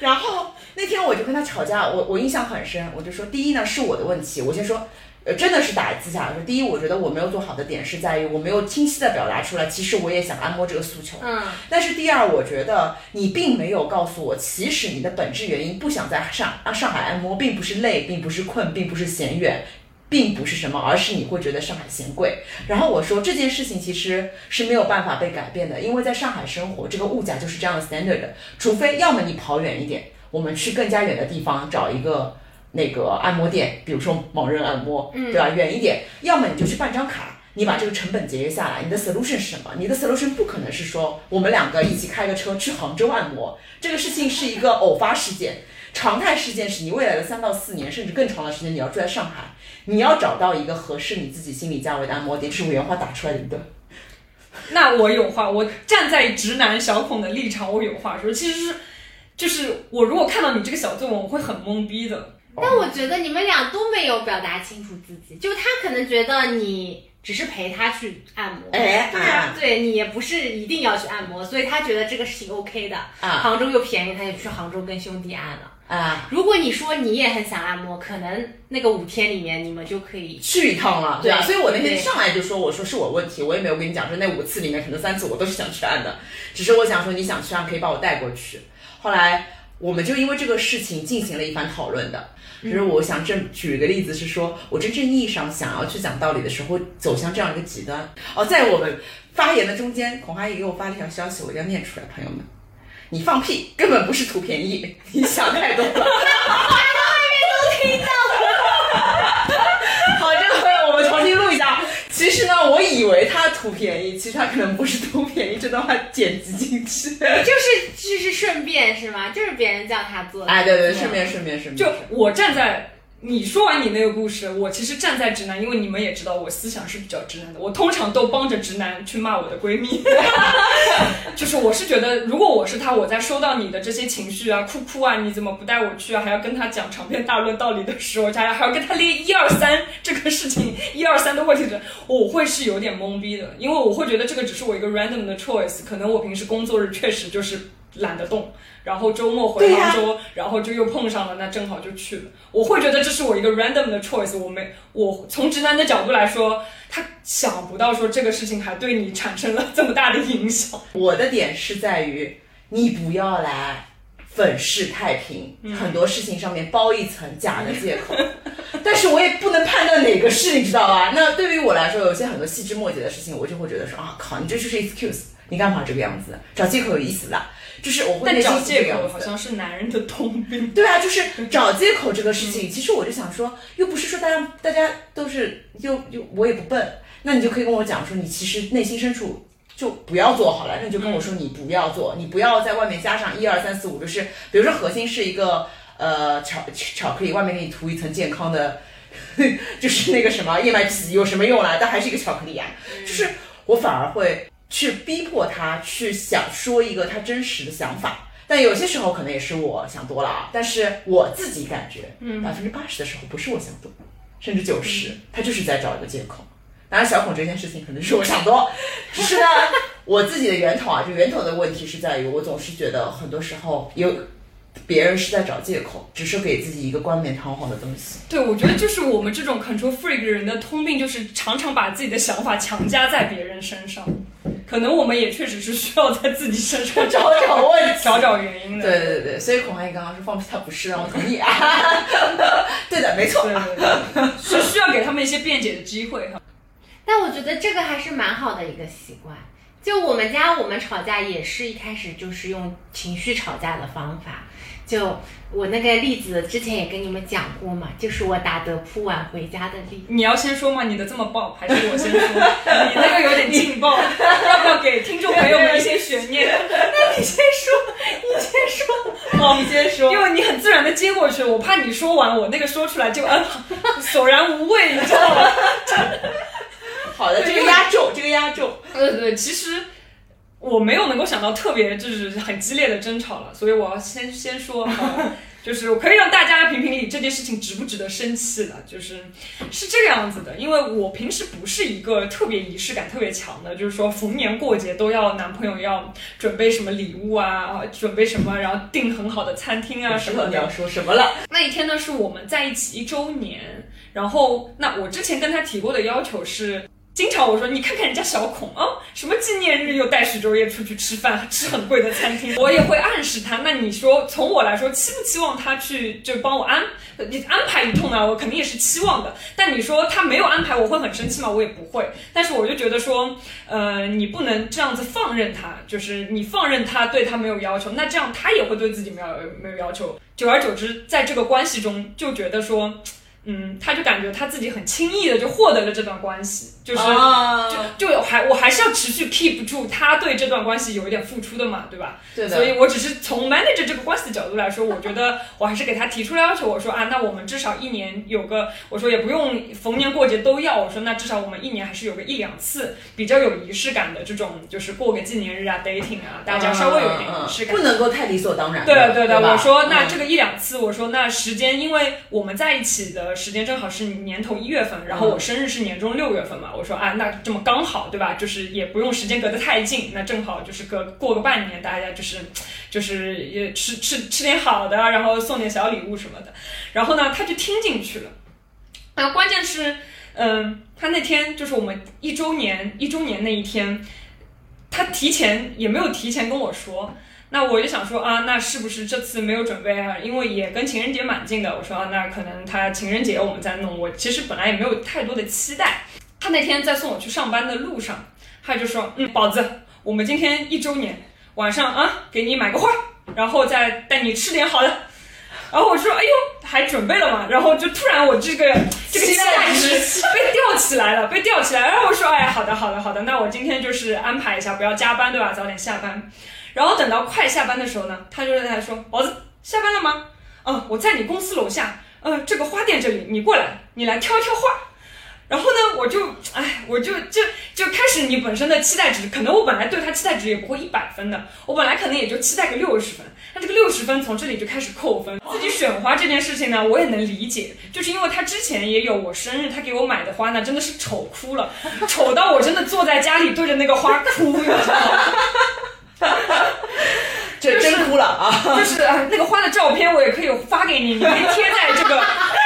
然后那天我就跟他吵架，我我印象很深，我就说，第一呢是我的问题，我先说。呃，真的是打字下来说，第一，我觉得我没有做好的点是在于我没有清晰的表达出来，其实我也想按摩这个诉求。嗯。但是第二，我觉得你并没有告诉我，其实你的本质原因不想在上啊上海按摩，并不是累，并不是困，并不是嫌远，并不是什么，而是你会觉得上海嫌贵。然后我说这件事情其实是没有办法被改变的，因为在上海生活，这个物价就是这样的 standard，除非要么你跑远一点，我们去更加远的地方找一个。那个按摩店，比如说盲人按摩，对吧？远一点，要么你就去办张卡，你把这个成本节约下来。你的 solution 是什么？你的 solution 不可能是说我们两个一起开个车去杭州按摩，这个事情是一个偶发事件。常态事件是你未来的三到四年甚至更长的时间你要住在上海，你要找到一个合适你自己心理价位的按摩店，这是我原话打出来的一段。那我有话，我站在直男小孔的立场，我有话说。其实是，就是我如果看到你这个小作文，我会很懵逼的。但我觉得你们俩都没有表达清楚自己，就他可能觉得你只是陪他去按摩，哎，对啊，对你也不是一定要去按摩，所以他觉得这个事情 OK 的。啊，杭州又便宜，他就去杭州跟兄弟按了。啊，如果你说你也很想按摩，可能那个五天里面你们就可以去一趟了。对啊，所以我那天上来就说，我说是我问题，我也没有跟你讲说那五次里面可能三次我都是想去按的，只是我想说你想去按可以把我带过去。后来我们就因为这个事情进行了一番讨论的。就是我想正举个例子，是说我真正意义上想要去讲道理的时候，走向这样一个极端。哦，在我们发言的中间，孔阿姨给我发了一条消息，我要念出来，朋友们，你放屁，根本不是图便宜，你想太多了。外面都听到了。好，这回我们重新录一下。其其实呢，我以为他图便宜，其实他可能不是图便宜，这段话剪辑进去。就是就是顺便是吗？就是别人叫他做的。哎，对对，顺便顺便顺便。就我站在你说完你那个故事，我其实站在直男，因为你们也知道我思想是比较直男的，我通常都帮着直男去骂我的闺蜜。就是我是觉得，如果我是他，我在收到你的这些情绪啊，哭哭啊，你怎么不带我去啊，还要跟他讲长篇大论道理的时候，还还要跟他列一二三这个事情 一二三的问题的，我会是有点懵逼的，因为我会觉得这个只是我一个 random 的 choice，可能我平时工作日确实就是懒得动。然后周末回杭州，然后就又碰上了，那正好就去了。我会觉得这是我一个 random 的 choice。我没，我从直男的角度来说，他想不到说这个事情还对你产生了这么大的影响。我的点是在于，你不要来粉饰太平，很多事情上面包一层假的借口。但是我也不能判断哪个是，你知道吧？那对于我来说，有些很多细枝末节的事情，我就会觉得说啊靠，你这就是 excuse，你干嘛这个样子？找借口有意思啦。就是我会找借口，好像是男人的通病。对啊，就是 找借口这个事情，其实我就想说，又不是说大家大家都是又又我也不笨，那你就可以跟我讲说，你其实内心深处就不要做好了，那你就跟我说你不要做，你不要在外面加上一二三四五，就是比如说核心是一个呃巧巧克力，外面给你涂一层健康的，就是那个什么燕麦皮，有什么用啦？但还是一个巧克力啊，就是我反而会。去逼迫他去想说一个他真实的想法，但有些时候可能也是我想多了啊。但是我自己感觉，嗯百分之八十的时候不是我想多，甚至九十，他就是在找一个借口。当然，小孔这件事情可能是我想多，只是呢，我自己的源头啊，就源头的问题是在于，我总是觉得很多时候有。别人是在找借口，只是给自己一个冠冕堂皇的东西。对，我觉得就是我们这种 control freak 人的通病，就是常常把自己的想法强加在别人身上。可能我们也确实是需要在自己身上找找问题、找找原因的。对对对所以孔阿姨刚刚说放屁他不是，让我同意啊。对的，没错，对对对，是需要给他们一些辩解的机会哈。但我觉得这个还是蛮好的一个习惯。就我们家，我们吵架也是一开始就是用情绪吵架的方法。就我那个例子，之前也跟你们讲过嘛，就是我打德扑晚回家的例子。你要先说吗？你的这么爆，还是我先说？你那个有点劲爆，要不要给听众朋友们一些悬念？那你先说，你先说，好，你先说，因为你很自然的接过去，我怕你说完，我那个说出来就嗯索然无味，你知道吗？好的，这个压轴，这个压轴。对对，其实。我没有能够想到特别就是很激烈的争吵了，所以我要先先说，就是我可以让大家评评理这件事情值不值得生气了，就是是这个样子的，因为我平时不是一个特别仪式感特别强的，就是说逢年过节都要男朋友要准备什么礼物啊，准备什么，然后订很好的餐厅啊什么的。你要说什么了？那一天呢是我们在一起一周年，然后那我之前跟他提过的要求是。经常我说你看看人家小孔啊，什么纪念日又带许周烨出去吃饭，吃很贵的餐厅，我也会暗示他。那你说从我来说，期不期望他去就帮我安你安排一通呢？我肯定也是期望的。但你说他没有安排，我会很生气吗？我也不会。但是我就觉得说，呃，你不能这样子放任他，就是你放任他对他没有要求，那这样他也会对自己没有没有要求。久而久之，在这个关系中就觉得说。嗯，他就感觉他自己很轻易的就获得了这段关系，就是就就还我还是要持续 keep 住他对这段关系有一点付出的嘛，对吧？对的。所以我只是从 manager 这个关系的角度来说，我觉得我还是给他提出了要求，我说啊，那我们至少一年有个，我说也不用逢年过节都要，我说那至少我们一年还是有个一两次比较有仪式感的这种，就是过个纪念日啊，dating 啊，大家稍微有一点仪式感，不能够太理所当然。对对对，我说那这个一两次，我说那时间，因为我们在一起的。时间正好是年头一月份，然后我生日是年终六月份嘛，我说啊，那这么刚好，对吧？就是也不用时间隔得太近，那正好就是隔过个半年，大家就是就是也吃吃吃点好的，然后送点小礼物什么的。然后呢，他就听进去了。那关键是，嗯，他那天就是我们一周年一周年那一天，他提前也没有提前跟我说。那我就想说啊，那是不是这次没有准备啊？因为也跟情人节蛮近的。我说啊，那可能他情人节我们再弄。我其实本来也没有太多的期待。他那天在送我去上班的路上，他就说，嗯，宝子，我们今天一周年，晚上啊，给你买个花，然后再带你吃点好的。然后我说，哎呦，还准备了嘛，然后就突然我这个这个期待值 被吊起来了，被吊起来，然后我说，哎，好的，好的，好的，那我今天就是安排一下，不要加班，对吧？早点下班。然后等到快下班的时候呢，他就在那说，宝子下班了吗？嗯，我在你公司楼下，嗯，这个花店这里，你过来，你来挑一挑花。然后呢，我就，哎，我就就就开始你本身的期待值，可能我本来对他期待值也不会一百分的，我本来可能也就期待个六十分。那这个六十分从这里就开始扣分。自己选花这件事情呢，我也能理解，就是因为他之前也有我生日，他给我买的花呢，真的是丑哭了，丑到我真的坐在家里对着那个花哭，你知道吗？这真哭了啊！就是啊，那个花的照片我也可以发给你，你可以贴在这个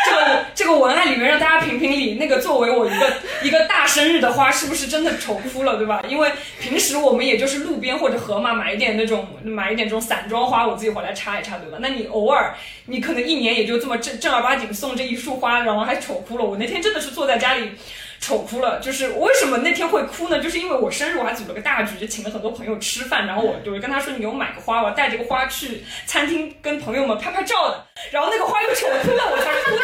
这个这个文案里面，让大家评评理。那个作为我一个一个大生日的花，是不是真的丑哭了，对吧？因为平时我们也就是路边或者河马买一点那种买一点这种散装花，我自己回来插一插，对吧？那你偶尔你可能一年也就这么正正儿八经送这一束花，然后还丑哭了。我那天真的是坐在家里。丑哭了，就是为什么那天会哭呢？就是因为我生日，我还组了个大局，就请了很多朋友吃饭，然后我就跟他说：“你给我买个花，我带这个花去餐厅跟朋友们拍拍照的。”然后那个花又丑哭了，我才哭了。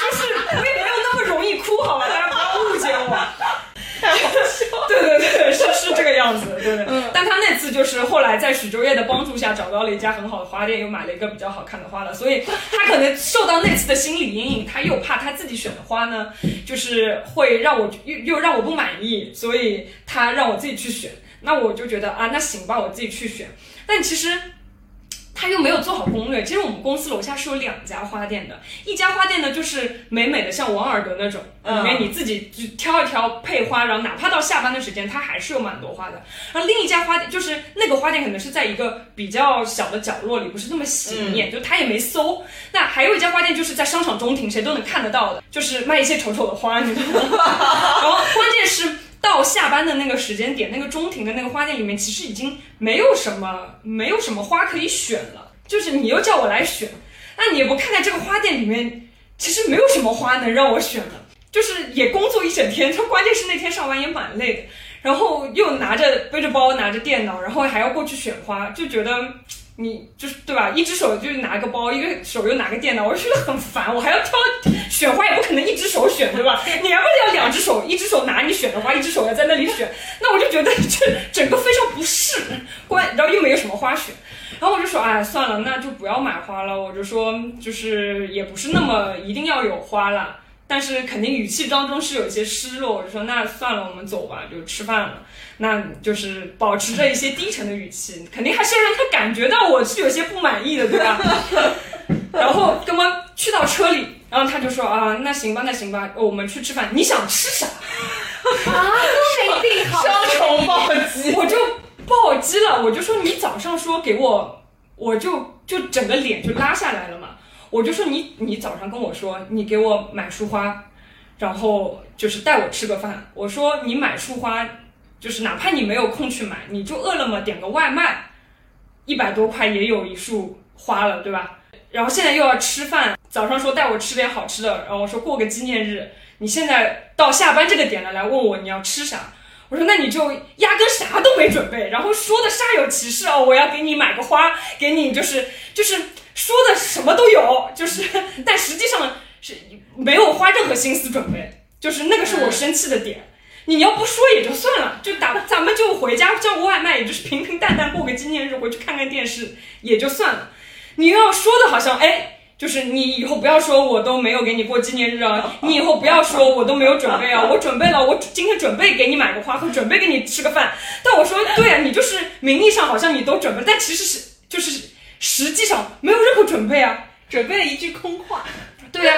就是我也没有那么容易哭，好吧，大家不要误解我。对对对，是是这个样子，对对。嗯。但他那次就是后来在许周叶的帮助下找到了一家很好的花店，又买了一个比较好看的花了，所以他可能受到那次的心理阴影，他又怕他自己选的花呢，就是会让我又又让我不满意，所以他让我自己去选。那我就觉得啊，那行吧，我自己去选。但其实。他又没有做好攻略。其实我们公司楼下是有两家花店的，一家花店呢就是美美的，像王尔德那种，里面你自己就挑一挑配花，然后哪怕到下班的时间，它还是有蛮多花的。然后另一家花店就是那个花店可能是在一个比较小的角落里，不是那么显眼，就他也没搜。那还有一家花店就是在商场中庭，谁都能看得到的，就是卖一些丑丑的花，你知道吗？然后关键是。到下班的那个时间点，那个中庭的那个花店里面，其实已经没有什么，没有什么花可以选了。就是你又叫我来选，那你也不看看这个花店里面，其实没有什么花能让我选了。就是也工作一整天，他关键是那天上班也蛮累的，然后又拿着背着包，拿着电脑，然后还要过去选花，就觉得。你就是对吧？一只手就拿个包，一个手又拿个电脑，我就觉得很烦。我还要挑选花，也不可能一只手选，对吧？你还不得要两只手，一只手拿你选的花，一只手要在那里选。那我就觉得这整个非常不适，关，然后又没有什么花选。然后我就说，哎，算了，那就不要买花了。我就说，就是也不是那么一定要有花了。但是肯定语气当中是有一些失落，我就说那算了，我们走吧，就吃饭了。那就是保持着一些低沉的语气，肯定还是要让他感觉到我是有些不满意的，对吧？然后跟我去到车里，然后他就说啊，那行吧，那行吧，我们去吃饭，你想吃啥？啊，都没定好，双重暴击，我就暴击了，我就说你早上说给我，我就就整个脸就拉下来了嘛。我就说你，你早上跟我说你给我买束花，然后就是带我吃个饭。我说你买束花，就是哪怕你没有空去买，你就饿了么点个外卖，一百多块也有一束花了，对吧？然后现在又要吃饭，早上说带我吃点好吃的，然后我说过个纪念日，你现在到下班这个点了来问我你要吃啥？我说那你就压根啥都没准备，然后说的煞有其事哦，我要给你买个花，给你就是就是。说的什么都有，就是，但实际上是没有花任何心思准备，就是那个是我生气的点。你要不说也就算了，就打咱们就回家叫个外卖，也就是平平淡淡过个纪念日，回去看看电视也就算了。你要说的好像哎，就是你以后不要说我都没有给你过纪念日啊，你以后不要说我都没有准备啊，我准备了，我今天准备给你买个花，准备给你吃个饭。但我说对啊，你就是名义上好像你都准备，但其实是就是。实际上没有任何准备啊，准备了一句空话。对呀，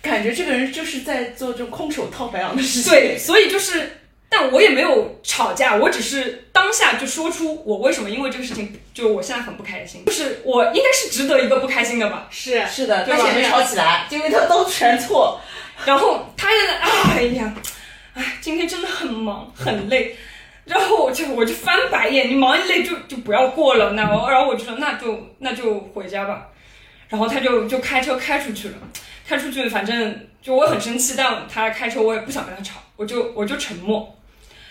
感觉这个人就是在做这种空手套白狼的事情。对，所以就是，但我也没有吵架，我只是当下就说出我为什么因为这个事情，就我现在很不开心。就是我应该是值得一个不开心的吧？是是的，而且没吵起来，因为他都全错。然后他现在，哎呀，哎，今天真的很忙很累。然后我就我就翻白眼，你忙一累就就不要过了，那我然后我就说那就那就回家吧，然后他就就开车开出去了，开出去反正就我很生气，但他开车我也不想跟他吵，我就我就沉默，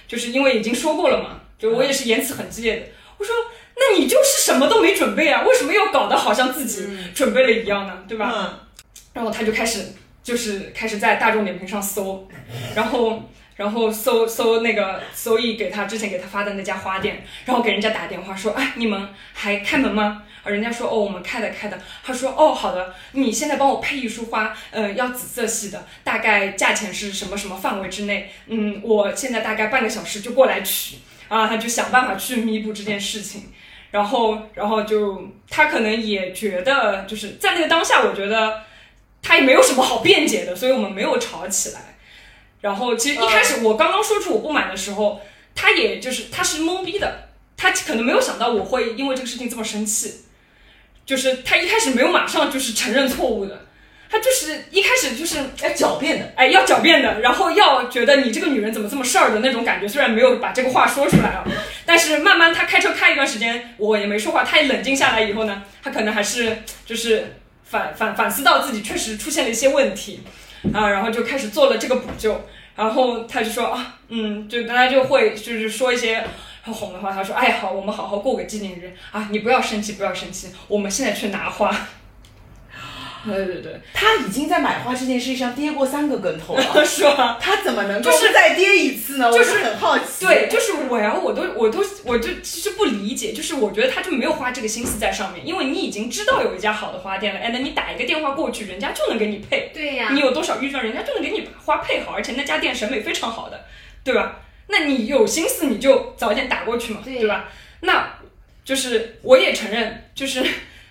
就是因为已经说过了嘛，就我也是言辞很激烈的，我说那你就是什么都没准备啊，为什么要搞得好像自己准备了一样呢，对吧？然后他就开始就是开始在大众点评上搜，然后然后搜搜那个搜一给他之前给他发的那家花店，然后给人家打电话说，哎，你们还开门吗？啊，人家说哦，我们开的开的。他说哦，好的，你现在帮我配一束花，呃，要紫色系的，大概价钱是什么什么范围之内？嗯，我现在大概半个小时就过来取。啊，他就想办法去弥补这件事情，然后然后就他可能也觉得就是在那个当下，我觉得他也没有什么好辩解的，所以我们没有吵起来。然后其实一开始我刚刚说出我不满的时候，他也就是他是懵逼的，他可能没有想到我会因为这个事情这么生气。就是他一开始没有马上就是承认错误的，他就是一开始就是要狡辩的，哎，要狡辩的，然后要觉得你这个女人怎么这么事儿的那种感觉。虽然没有把这个话说出来啊，但是慢慢他开车开一段时间，我也没说话，他也冷静下来以后呢，他可能还是就是反反反思到自己确实出现了一些问题啊，然后就开始做了这个补救，然后他就说啊，嗯，就大家就会就是说一些。很哄的话，他说：“哎，好，我们好好过个纪念日啊！你不要生气，不要生气，我们现在去拿花。”对对对，他已经在买花这件事情上跌过三个跟头了，是吧？他怎么能就是再跌一次呢？就是很好奇。对，就是我呀，我都我都我就其实不理解，就是我觉得他就没有花这个心思在上面，因为你已经知道有一家好的花店了，哎，那你打一个电话过去，人家就能给你配。对呀，你有多少预算，人家就能给你把花配好，而且那家店审美非常好的，对吧？那你有心思你就早点打过去嘛，对吧？那就是我也承认，就是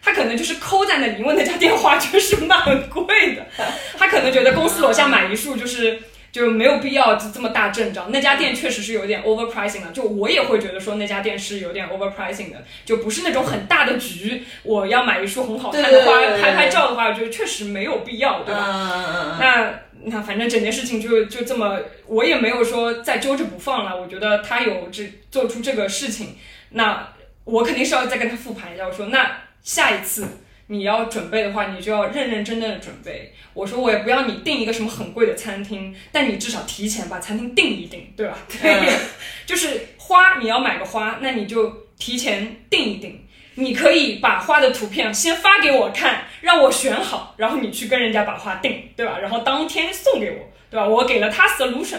他可能就是抠在那里，因为那家电话确实蛮贵的。他可能觉得公司楼下买一束就是就没有必要这么大阵仗。那家店确实是有点 overpricing 的，就我也会觉得说那家店是有点 overpricing 的，就不是那种很大的局。我要买一束很好看的花拍拍照的话，我觉得确实没有必要，对吧？那。那反正整件事情就就这么，我也没有说再揪着不放了。我觉得他有这做出这个事情，那我肯定是要再跟他复盘一下。我说那下一次你要准备的话，你就要认认真真的准备。我说我也不要你订一个什么很贵的餐厅，但你至少提前把餐厅订一订，对吧？对，就是花你要买个花，那你就提前订一订。你可以把花的图片先发给我看，让我选好，然后你去跟人家把花订，对吧？然后当天送给我，对吧？我给了他 solution，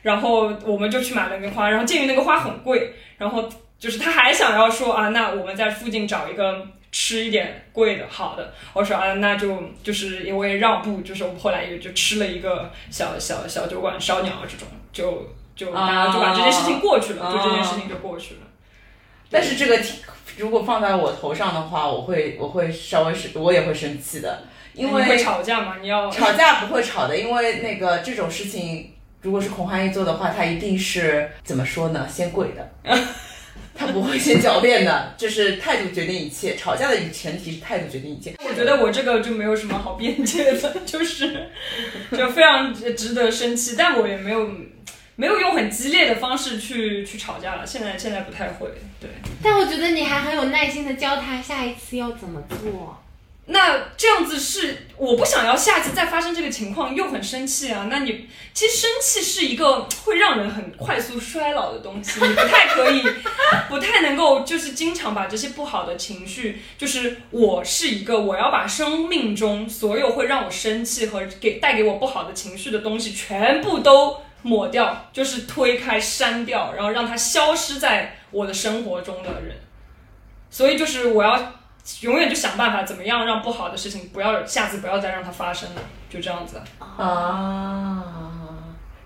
然后我们就去买了那个花。然后鉴于那个花很贵，然后就是他还想要说啊，那我们在附近找一个吃一点贵的好的。我说啊，那就就是因为让步，就是我们后来也就吃了一个小小小酒馆烧鸟这种，就就大家就把这件事情过去了，就这件事情就过去了。但是这个挺。如果放在我头上的话，我会我会稍微是，我也会生气的，因为会吵架吗？你要吵架不会吵的，因为那个这种事情，如果是孔汉义做的话，他一定是怎么说呢？先跪的，他不会先狡辩的，就是态度决定一切。吵架的前提是态度决定一切。我觉得我这个就没有什么好辩解的，就是 就非常值得生气，但我也没有。没有用很激烈的方式去去吵架了，现在现在不太会，对。但我觉得你还很有耐心的教他下一次要怎么做。那这样子是我不想要下次再发生这个情况又很生气啊。那你其实生气是一个会让人很快速衰老的东西，你不太可以，不太能够就是经常把这些不好的情绪，就是我是一个我要把生命中所有会让我生气和给带给我不好的情绪的东西全部都。抹掉就是推开、删掉，然后让它消失在我的生活中的人。所以就是我要永远就想办法，怎么样让不好的事情不要下次不要再让它发生了，就这样子。啊，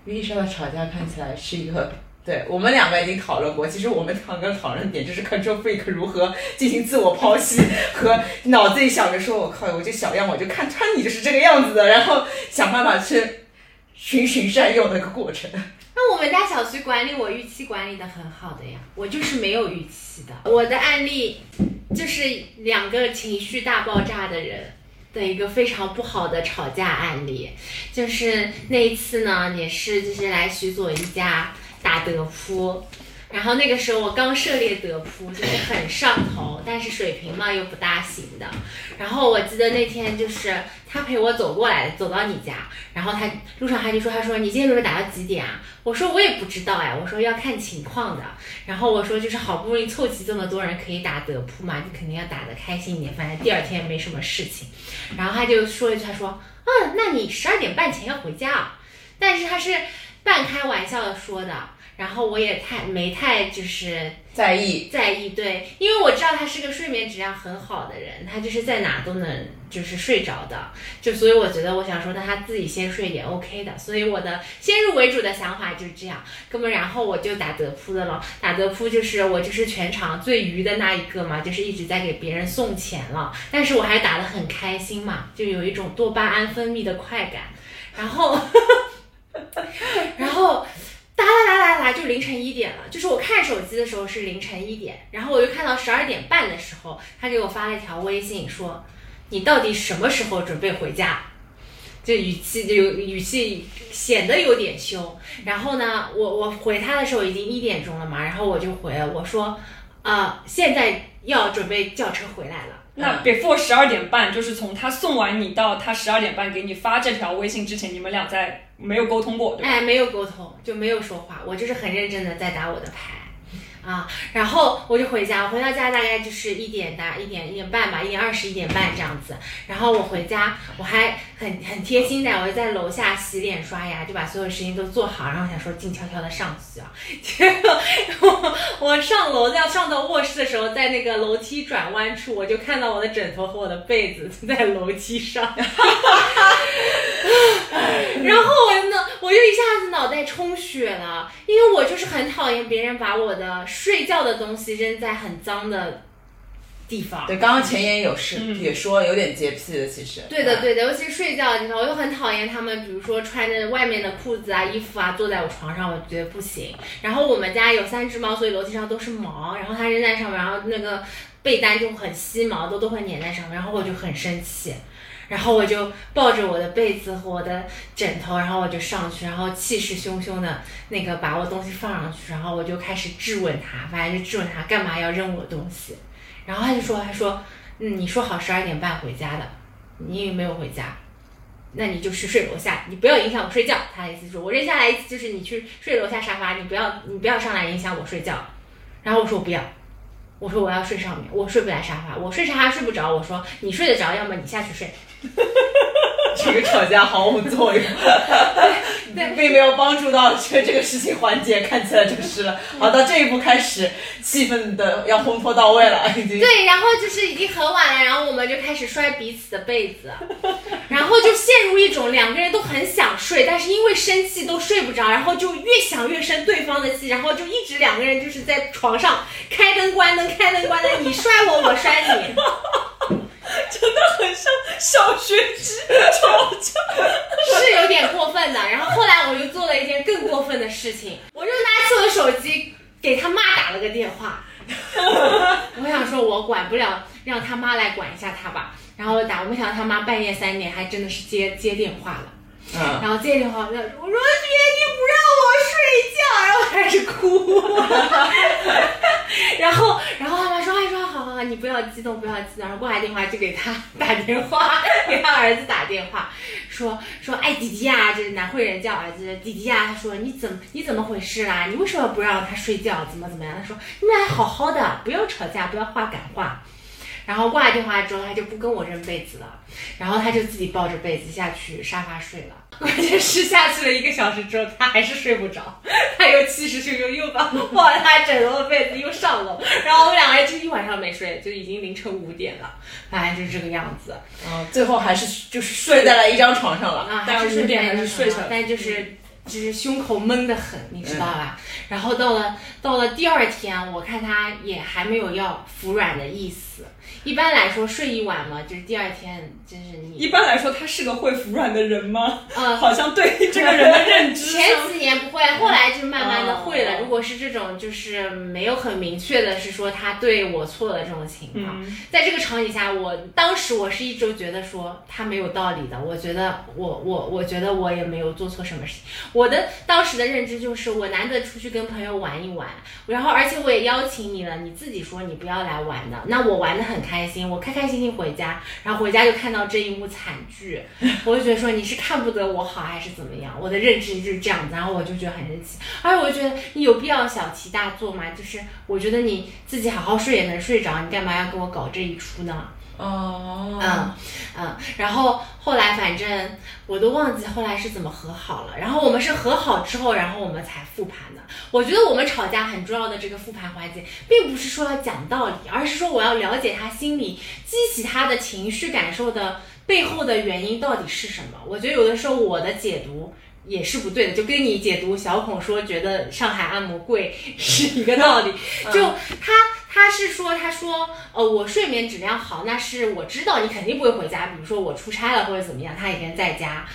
与医生的吵架看起来是一个，对我们两个已经讨论过。其实我们两个讨论点就是 control freak 如何进行自我剖析，和脑子里想着说，我靠，我这小样，我就看穿你就是这个样子的，然后想办法去。循循善诱的一个过程。那我们家小区管理我预期管理的很好的呀，我就是没有预期的。我的案例就是两个情绪大爆炸的人的一个非常不好的吵架案例，就是那一次呢，也是就是来徐左一家打德扑，然后那个时候我刚涉猎德扑，就是很上头，但是水平嘛又不大行的。然后我记得那天就是他陪我走过来，走到你家，然后他路上他就说，他说你今天准备打到几点啊？我说我也不知道哎，我说要看情况的。然后我说就是好不容易凑齐这么多人可以打德扑嘛，你肯定要打得开心一点，反正第二天没什么事情。然后他就说一句，他说，嗯，那你十二点半前要回家啊？但是他是半开玩笑的说的。然后我也太没太就是在意在意，对，因为我知道他是个睡眠质量很好的人，他就是在哪都能就是睡着的，就所以我觉得我想说，那他自己先睡也 OK 的，所以我的先入为主的想法就是这样，哥们然后我就打德扑的了，打德扑就是我就是全场最鱼的那一个嘛，就是一直在给别人送钱了，但是我还打得很开心嘛，就有一种多巴胺分泌的快感，然后，然后。打打打打打，就凌晨一点了。就是我看手机的时候是凌晨一点，然后我就看到十二点半的时候，他给我发了一条微信说：“你到底什么时候准备回家？”这语气就有语气显得有点凶。然后呢，我我回他的时候已经一点钟了嘛，然后我就回了我说：“啊，现在要准备叫车回来了。”那 before 十二点半，就是从他送完你到他十二点半给你发这条微信之前，你们俩在没有沟通过，哎，没有沟通，就没有说话，我就是很认真的在打我的牌。啊，然后我就回家，我回到家大概就是一点大一点一点半吧，一点二十一点半这样子。然后我回家，我还很很贴心的，我就在楼下洗脸刷牙，就把所有事情都做好，然后想说静悄悄的上去啊。结果我我上楼要上到卧室的时候，在那个楼梯转弯处，我就看到我的枕头和我的被子在楼梯上。然后我呢，我就一下子脑袋充血了，因为我就是很讨厌别人把我的睡觉的东西扔在很脏的地方。对，刚刚前言有是也说有点洁癖的，其实。对的，对的，尤其是睡觉的地方，我又很讨厌他们，比如说穿着外面的裤子啊、衣服啊，坐在我床上，我觉得不行。然后我们家有三只猫，所以楼梯上都是毛，然后它扔在上面，然后那个被单就很吸毛，都都会粘在上面，然后我就很生气。然后我就抱着我的被子和我的枕头，然后我就上去，然后气势汹汹的那个把我东西放上去，然后我就开始质问他，反正就质问他干嘛要扔我东西，然后他就说，他说，嗯，你说好十二点半回家的，你也没有回家，那你就去睡楼下，你不要影响我睡觉。他的意思说，我扔下来就是你去睡楼下沙发，你不要你不要上来影响我睡觉。然后我说我不要。我说我要睡上面，我睡不来沙发，我睡沙发睡不着。我说你睡得着，要么你下去睡。这个吵架毫无作用，并没有帮助到这这个事情缓解，看起来就是了。好，到这一步开始，气氛的要烘托到位了，已经。对，然后就是已经很晚了，然后我们就开始摔彼此的被子，然后就陷入一种两个人都很想睡，但是因为生气都睡不着，然后就越想越生对方的气，然后就一直两个人就是在床上开灯关灯，开灯关灯，你摔我，我摔你。真的很像小学鸡吵架，是有点过分的。然后后来我就做了一件更过分的事情，我就拿起我的手机给他妈打了个电话。我想说，我管不了，让他妈来管一下他吧。然后打，我没想到他妈半夜三点还真的是接接电话了。嗯。然后接电话，我说：“爹，你不让我睡觉。”然后开始哭。然后，然后他妈说：“哎，说好好好，你不要激动，不要激动。”然后挂下电话就给他打电话，给他儿子打电话，说说：“哎，弟弟啊，这是南汇人叫儿子弟弟啊。”他说：“你怎么你怎么回事啦？你为什么不让他睡觉？怎么怎么样？”他说：“你们俩好好的，不要吵架，不要话赶话。”然后挂了电话之后，他就不跟我扔被子了，然后他就自己抱着被子下去沙发睡了。关键是下去了一个小时之后，他还是睡不着，他又气势汹汹又把抱着他枕头的被子又上楼，然后我们两个人就一晚上没睡，就已经凌晨五点了，反正就是这个样子。嗯，最后还是就是睡在了一张床上了，啊，但是五点还是睡了，但就是就是胸口闷得很，你知道吧？然后到了到了第二天，我看他也还没有要服软的意思。一般来说，睡一晚嘛，就是第二天，就是你。一般来说，他是个会服软的人吗？嗯，好像对这个人的认知。前几年不会，后来就慢慢的会了。如果是这种，就是没有很明确的是说他对我错的这种情况，在这个场景下，我当时我是一直觉得说他没有道理的。我觉得我我我觉得我也没有做错什么事情。我的当时的认知就是，我难得出去跟朋友玩一玩，然后而且我也邀请你了，你自己说你不要来玩的，那我玩玩的很开心，我开开心心回家，然后回家就看到这一幕惨剧，我就觉得说你是看不得我好还是怎么样？我的认知就是这样子，然后我就觉得很生气，而且我就觉得你有必要小题大做吗？就是我觉得你自己好好睡也能睡着，你干嘛要跟我搞这一出呢？哦，嗯嗯，然后后来反正我都忘记后来是怎么和好了。然后我们是和好之后，然后我们才复盘的。我觉得我们吵架很重要的这个复盘环节，并不是说要讲道理，而是说我要了解他心里激起他的情绪感受的背后的原因到底是什么。我觉得有的时候我的解读。也是不对的，就跟你解读小孔说觉得上海按摩贵是一个道理。就他他是说他说呃我睡眠质量好，那是我知道你肯定不会回家，比如说我出差了或者怎么样，他以前在家。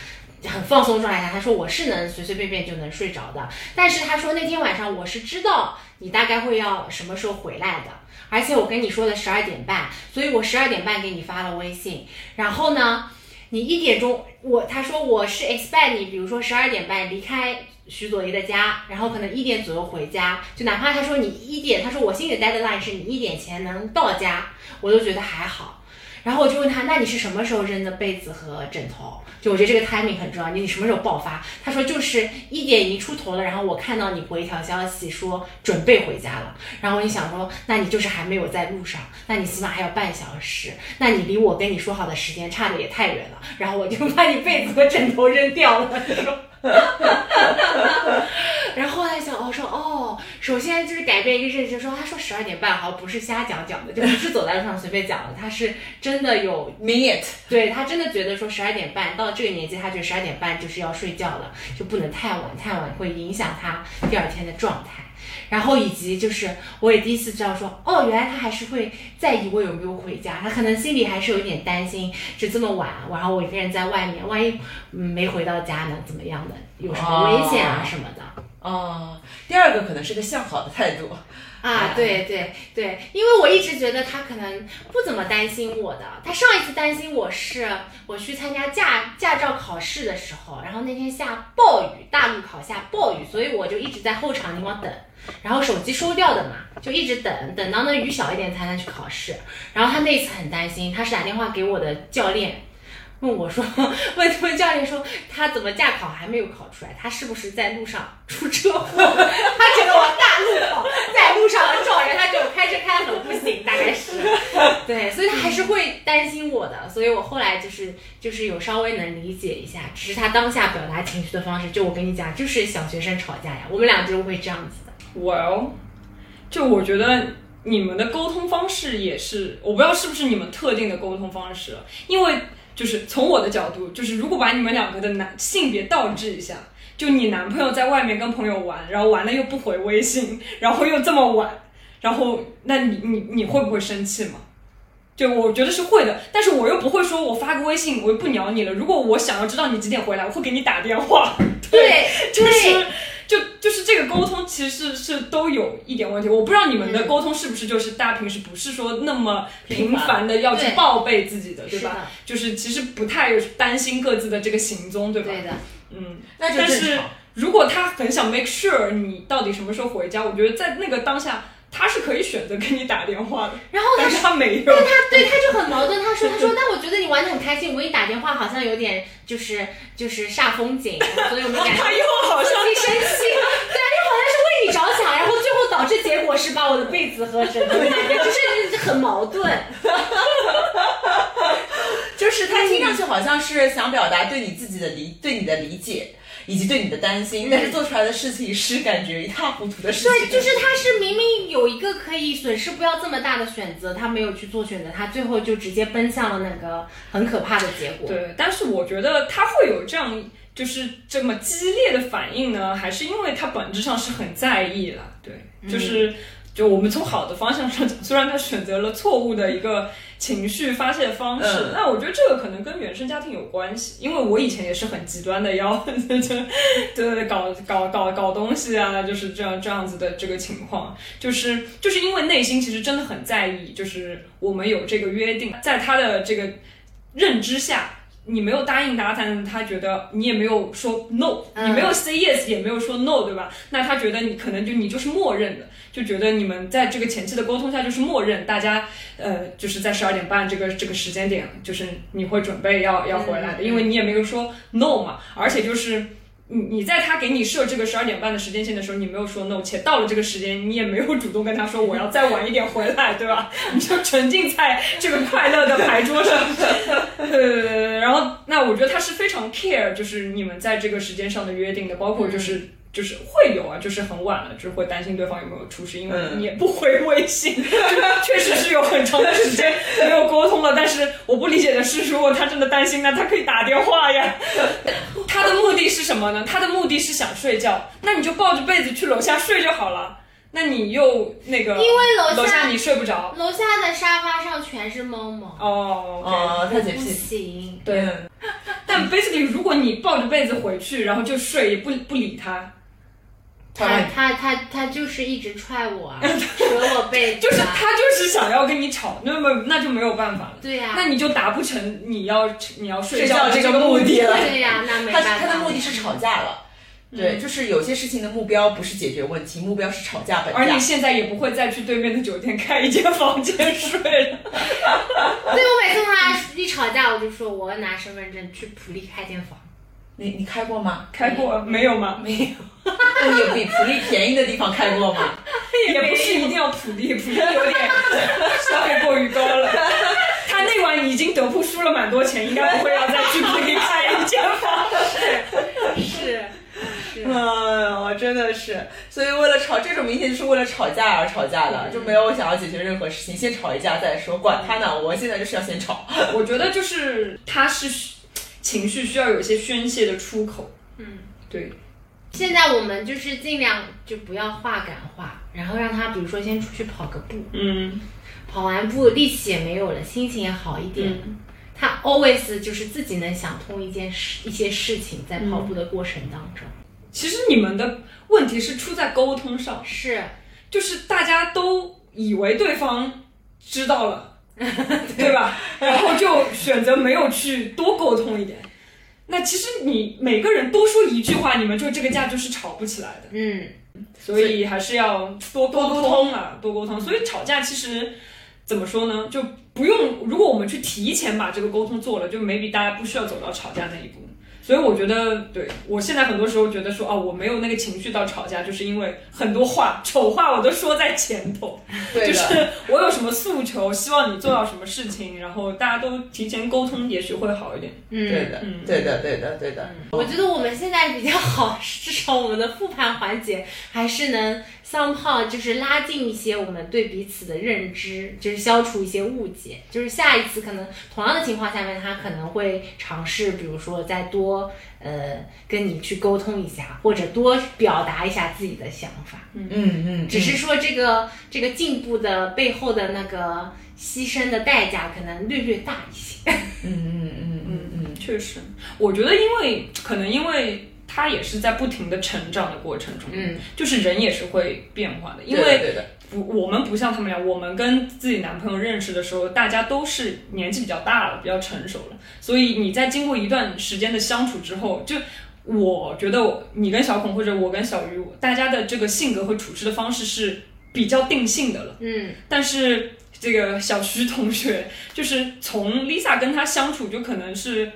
很放松状态下，他说我是能随随便便就能睡着的，但是他说那天晚上我是知道你大概会要什么时候回来的，而且我跟你说的十二点半，所以我十二点半给你发了微信，然后呢，你一点钟我他说我是 expect 你，比如说十二点半离开徐左一的家，然后可能一点左右回家，就哪怕他说你一点，他说我心里待的 line 是你一点前能到家，我都觉得还好。然后我就问他，那你是什么时候扔的被子和枕头？就我觉得这个 timing 很重要，你什么时候爆发？他说就是一点一出头了，然后我看到你回一条消息说准备回家了，然后我就想说，那你就是还没有在路上，那你起码还有半小时，那你离我跟你说好的时间差的也太远了，然后我就把你被子和枕头扔掉了。说 然后后来想，我说哦，首先就是改变一个认知，说他说十二点半好像不是瞎讲讲的，就不是走在路上随便讲的，他是真的有 mean it，对他真的觉得说十二点半到这个年纪，他觉得十二点半就是要睡觉了，就不能太晚，太晚会影响他第二天的状态。然后以及就是我也第一次知道说，哦，原来他还是会在意我有没有回家，他可能心里还是有一点担心，就这么晚，然后我一个人在外面，万一嗯没回到家呢，怎么样的，有什么危险啊什么的。哦，第二个可能是个向好的态度。啊，对对对，因为我一直觉得他可能不怎么担心我的。他上一次担心我是我去参加驾驾照考试的时候，然后那天下暴雨，大陆考下暴雨，所以我就一直在后场地方等，然后手机收掉的嘛，就一直等，等到那雨小一点才能去考试。然后他那次很担心，他是打电话给我的教练。问我说，问问教练说，他怎么驾考还没有考出来？他是不是在路上出车祸？他觉得我大路考在路上撞人，他觉得我开车开的很不行，大概是。对，所以他还是会担心我的，所以我后来就是就是有稍微能理解一下，只是他当下表达情绪的方式，就我跟你讲，就是小学生吵架呀，我们俩就会这样子的。Well，就我觉得你们的沟通方式也是，我不知道是不是你们特定的沟通方式，因为就是从我的角度，就是如果把你们两个的男性别倒置一下，就你男朋友在外面跟朋友玩，然后玩了又不回微信，然后又这么晚，然后那你你你会不会生气吗？就我觉得是会的，但是我又不会说我发个微信我又不鸟你了。如果我想要知道你几点回来，我会给你打电话。对，就是就就是这个沟通其实是是都有一点问题。我不知道你们的沟通是不是就是大家平时不是说那么频繁的要去报备自己的，对吧？就是其实不太担心各自的这个行踪，对吧？对的，嗯，那但是。如果他很想 make sure 你到底什么时候回家，我觉得在那个当下他是可以选择跟你打电话的，然后他但是他没有。但他对他就很矛盾，他说 他说，但我觉得你玩的很开心，我给你打电话好像有点就是就是煞风景，所以我们感觉 他又好像你生气，对啊，就好像是为你着想，然后最后导致结果是把我的被子和枕头给打掉，就是很矛盾。就是他听上去好像是想表达对你自己的理，对你的理解，以及对你的担心，但是做出来的事情是感觉一塌糊涂的事情。对，就是他是明明有一个可以损失不要这么大的选择，他没有去做选择，他最后就直接奔向了那个很可怕的结果。对，但是我觉得他会有这样就是这么激烈的反应呢，还是因为他本质上是很在意了。对，就是。就我们从好的方向上讲，虽然他选择了错误的一个情绪发泄方式，嗯。那我觉得这个可能跟原生家庭有关系，因为我以前也是很极端的要，就对搞搞搞搞东西啊，就是这样这样子的这个情况，就是就是因为内心其实真的很在意，就是我们有这个约定，在他的这个认知下，你没有答应他，但他觉得你也没有说 no，、嗯你没有 say yes，也没有说 no，对吧？那他觉得你可能就你就是默认的，就觉得你们在这个前期的沟通下就是默认，大家呃就是在十二点半这个这个时间点，就是你会准备要要回来的，嗯因为你也没有说 no 嘛，而且就是。你你在他给你设这个十二点半的时间线的时候，你没有说 no，且到了这个时间，你也没有主动跟他说我要再晚一点回来，对吧？你就沉浸在这个快乐的牌桌上，呃，然后那我觉得他是非常 care，就是你们在这个时间上的约定的，包括就是。就是会有啊，就是很晚了，就是会担心对方有没有出事，因为嗯你也不回微信，就 确实是有很长的时间没有沟通了。但是我不理解的是，如果他真的担心，那他可以打电话呀。他的目的是什么呢？他的目的是想睡觉，那你就抱着被子去楼下睡就好了。那你又那个，因为楼下楼下你睡不着楼下的沙发上全是猫毛，哦。哦，他洁不。行。对嗯 但 basically，如果你抱着被子回去，然后就睡，也不不理他，他他他他就是一直踹我啊，扯我被 就是他就是想要跟你吵，那么那就没有办法了。对呀、那你就达不成你要你要睡睡觉这个目的的了对呀、那没他办法。他的目的是吵架了。对，就是有些事情的目标不是解决问题，目标是吵架本。而你现在也不会再去对面的酒店开一间房间 睡了。对我每次跟他一吵架，我就说我要拿身份证去普利开间房。你你开过吗？开过没有吗？没有，那你有比普利便宜的地方开过吗？也不是一定要普利，普利有点 消费过于高了。他那晚已经德扑输了蛮多钱，应该不会要再去普利开一间房。是是，哎呦，真的是，所以为了吵，这种明显就是为了吵架而吵架的，就没有想要解决任何事情，先吵一架再说，管他呢，我现在就是要先吵。我觉得就是他是需情绪需要有一些宣泄的出口。嗯，对，现在我们就是尽量就不要话赶话，然后让他比如说先出去跑个步，嗯。跑完步力气也没有了，心情也好一点。嗯。他 always 就是自己能想通一件事一些事情，在跑步的过程当中。其实你们的问题是出在沟通上，是，就是大家都以为对方知道了，对吧？然后就选择没有去多沟通一点。那其实你每个人多说一句话，你们就这个架就是吵不起来的。嗯，所以还是要多沟通啊，多沟通。所以吵架其实怎么说呢？就不用，如果我们去提前把这个沟通做了，就 maybe 大家不需要走到吵架那一步。所以我觉得，对我现在很多时候觉得说，哦，我没有那个情绪到吵架，就是因为很多话丑话我都说在前头，对，就是我有什么诉求，希望你做到什么事情，然后大家都提前沟通，也许会好一点。嗯对的，嗯对的，对的，对的。我觉得我们现在比较好，至少我们的复盘环节还是能 somehow 就是拉近一些我们对彼此的认知，就是消除一些误解。就是下一次可能同样的情况下面，他可能会尝试，比如说再多呃跟你去沟通一下，或者多表达一下自己的想法。嗯嗯，只是说这个这个进步的背后的那个牺牲的代价可能略略大一些。嗯嗯嗯嗯嗯，确实，我觉得因为可能因为他也是在不停的成长的过程中，嗯，就是人也是会变化的，因为对的，不我们不像他们俩，我们跟自己男朋友认识的时候，大家都是年纪比较大了，比较成熟了，所以你在经过一段时间的相处之后，就。我觉得你跟小孔或者我跟小鱼，大家的这个性格和处事的方式是比较定性的了。嗯但是这个小徐同学，就是从 Lisa 跟他相处，就可能是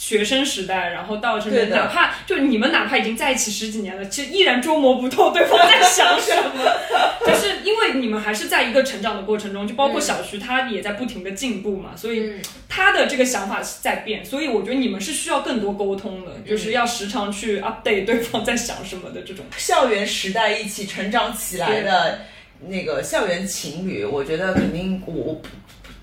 学生时代，然后到这边，哪怕就你们哪怕已经在一起十几年了，其实依然捉摸不透对方在想什么，就是因为你们还是在一个成长的过程中，就包括小徐他也在不停的进步嘛，所以嗯。他的这个想法是在变，所以我觉得你们是需要更多沟通的，就是要时常去 update 对方在想什么的这种。校园时代一起成长起来的那个校园情侣，我觉得肯定我我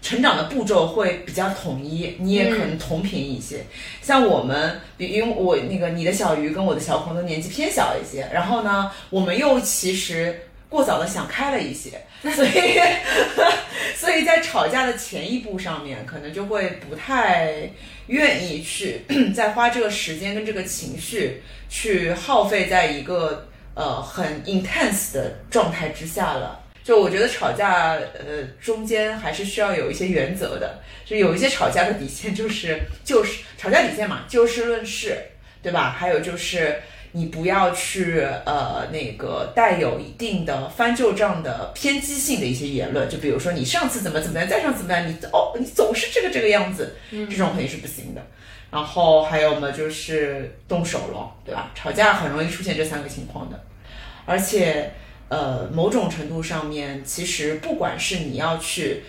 成长的步骤会比较统一，你也可能同频一些。像我们，比因为我那个你的小鱼跟我的小孔都年纪偏小一些，然后呢，我们又其实过早的想开了一些，所以 所以在吵架的前一步上面，可能就会不太愿意去 再花这个时间跟这个情绪去耗费在一个呃很 intense 的状态之下了。就我觉得吵架，呃，中间还是需要有一些原则的，就有一些吵架的底线就是就是吵架底线嘛，就事论事，对吧？还有就是你不要去呃那个带有一定的翻旧账的偏激性的一些言论，就比如说你上次怎么怎么样，再上次怎么样，你哦你总是这个这个样子，这种肯定是不行的。然后还有嘛，就是动手了，对吧？吵架很容易出现这三个情况的，而且呃，某种程度上面，其实不管是你要去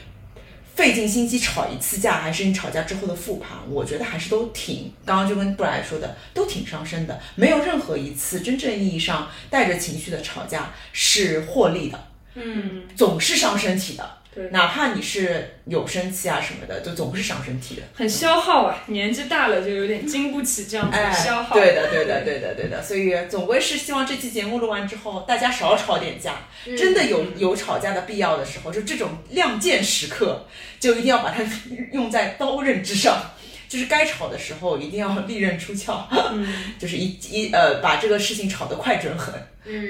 费尽心机吵一次架，还是你吵架之后的复盘，我觉得还是都挺，刚刚就跟布莱说的，都挺伤身的。没有任何一次真正意义上带着情绪的吵架是获利的，嗯，总是伤身体的。对哪怕你是有生气啊什么的，就总是伤身体的。很消耗啊，年纪大了就有点经不起这样子的哎，消耗。对的，对的，对的，对的。所以总归是希望这期节目录完之后，大家少吵点架。真的有有吵架的必要的时候，就这种亮剑时刻，就一定要把它用在刀刃之上。就是该吵的时候，一定要利刃出鞘，就是一一呃把这个事情吵得快准狠，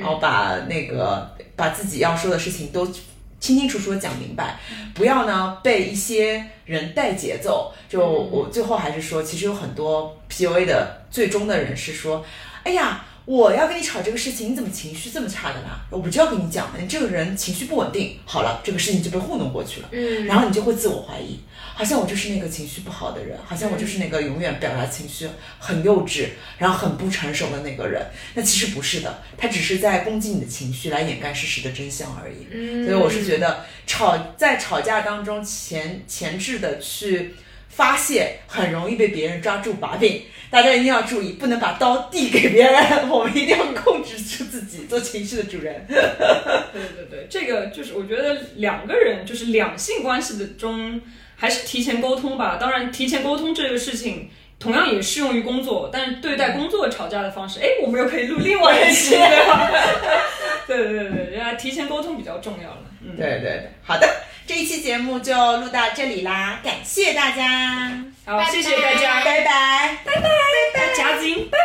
然后把那个把自己要说的事情都清清楚楚的讲明白，不要呢被一些人带节奏。就我最后还是说，其实有很多 PUA 的最终的人是说，哎呀。我要跟你吵这个事情，你怎么情绪这么差的呢？我不就要跟你讲，你这个人情绪不稳定。好了，这个事情就被糊弄过去了。嗯然后你就会自我怀疑，好像我就是那个情绪不好的人，好像我就是那个永远表达情绪很幼稚，然后很不成熟的那个人。那其实不是的，他只是在攻击你的情绪来掩盖事实的真相而已。嗯所以我是觉得吵在吵架当中前前置的去发泄，很容易被别人抓住把柄。大家一定要注意，不能把刀递给别人，我们一定要控制住自己，做情绪的主人。对对对，这个就是我觉得两个人就是两性关系的中，还是提前沟通吧。当然，提前沟通这个事情。同样也适用于工作，但是对待工作吵架的方式，哎，我们又可以录另外一期，对吧？对对对对，人家提前沟通比较重要了。嗯，对对对，好的，这一期节目就录到这里啦，感谢大家，好，拜拜。谢谢大家，拜拜，拜拜，拜拜。夹子音，拜拜。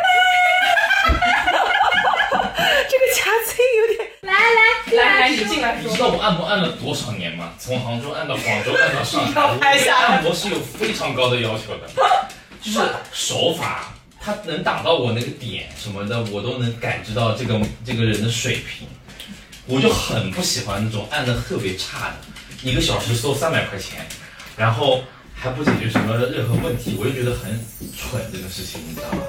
这个夹子音有点。来来来来，说你进来。你知。道我按摩按了多少年吗？从杭州按到广州，按到上海，按摩是有非常高的要求的，就是手法，它能打到我那个点什么的，我都能感知到这个这个人的水平。我就很不喜欢那种按的特别差的，一个小时收三百块钱，然后还不解决什么任何问题，我就觉得很蠢这个事情，你知道吗？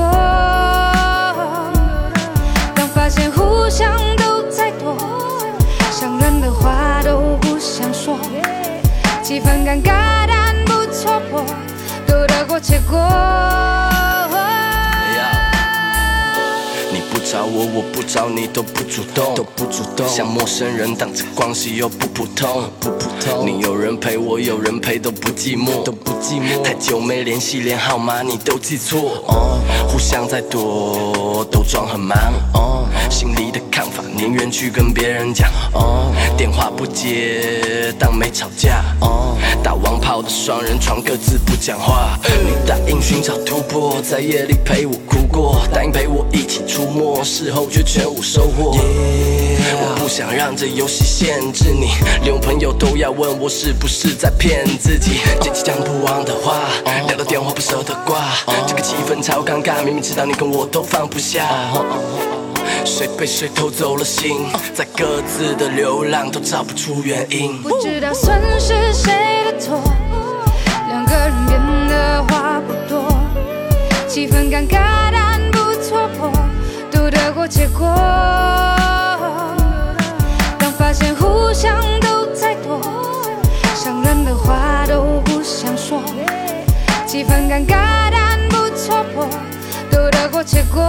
过。当发现互相都在躲，伤人的话都不想说，气氛尴尬但不戳破，都得过且过。找我，我不找你，都不主动，都不主动，像陌生人，当这关系又不普通，不普通。你有人陪我，有人陪，都不寂寞，都不寂寞。太久没联系，连号码你都记错，哦，互相在躲，都装很忙，哦，心里的看法宁愿去跟别人讲，哦，电话不接，当没吵架，哦，打王炮的双人床各自不讲话。你答应寻找突破，在夜里陪我哭过，答应陪我一起出没，事后却全无收获。我不想让这游戏限制你，连我朋友都要问我是不是在骗自己。捡起讲不完的话，聊到电话不舍得挂，这个气氛超尴尬，明明知道你跟我都放不下。谁被谁偷走了心，在各自的流浪都找不出原因。不知道算是谁的错，两个人变得话不多，气氛尴尬但不戳破，得过且过。当发现互相都在躲，伤人的话都不想说，气氛尴尬但不戳破，都得过且过。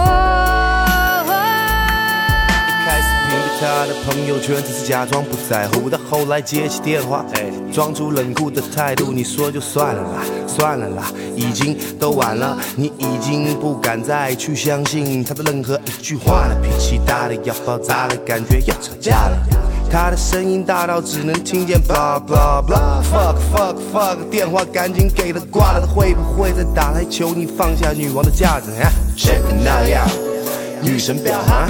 他的朋友圈，只是假装不在乎，到后来接起电话，装出冷酷的态度。你说就算了啦，算了啦，已经都晚了，你已经不敢再去相信他的任何一句话了。脾气大的要爆炸了，感觉要吵架了。他的声音大到只能听见 blah blah blah fuck fuck fuck，电话赶紧给他挂了，他会不会再打来求你放下女王的架子啊？谁那样？女神表哈，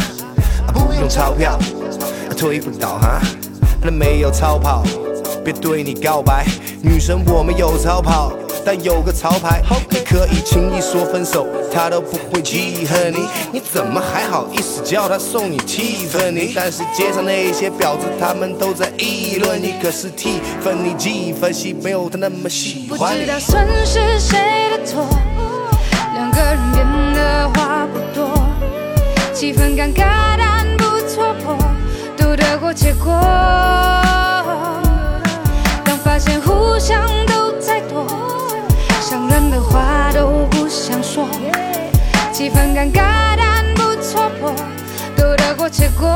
不用钞票，推不倒哈，那没有超跑，别对你告白，女神我们有超跑。但有个潮牌，你可以轻易说分手，他都不会记恨你。你怎么还好意思叫他送你 Tiffany？但是街上那些婊子，他们都在议论你。可是 Tiffany 记分析没有他那么喜欢你。知道算是谁的错，两个人变得话不多，气氛尴尬结果。当发现互相都在躲，伤人的话都不想说，气氛尴尬但不戳破，都得过且过。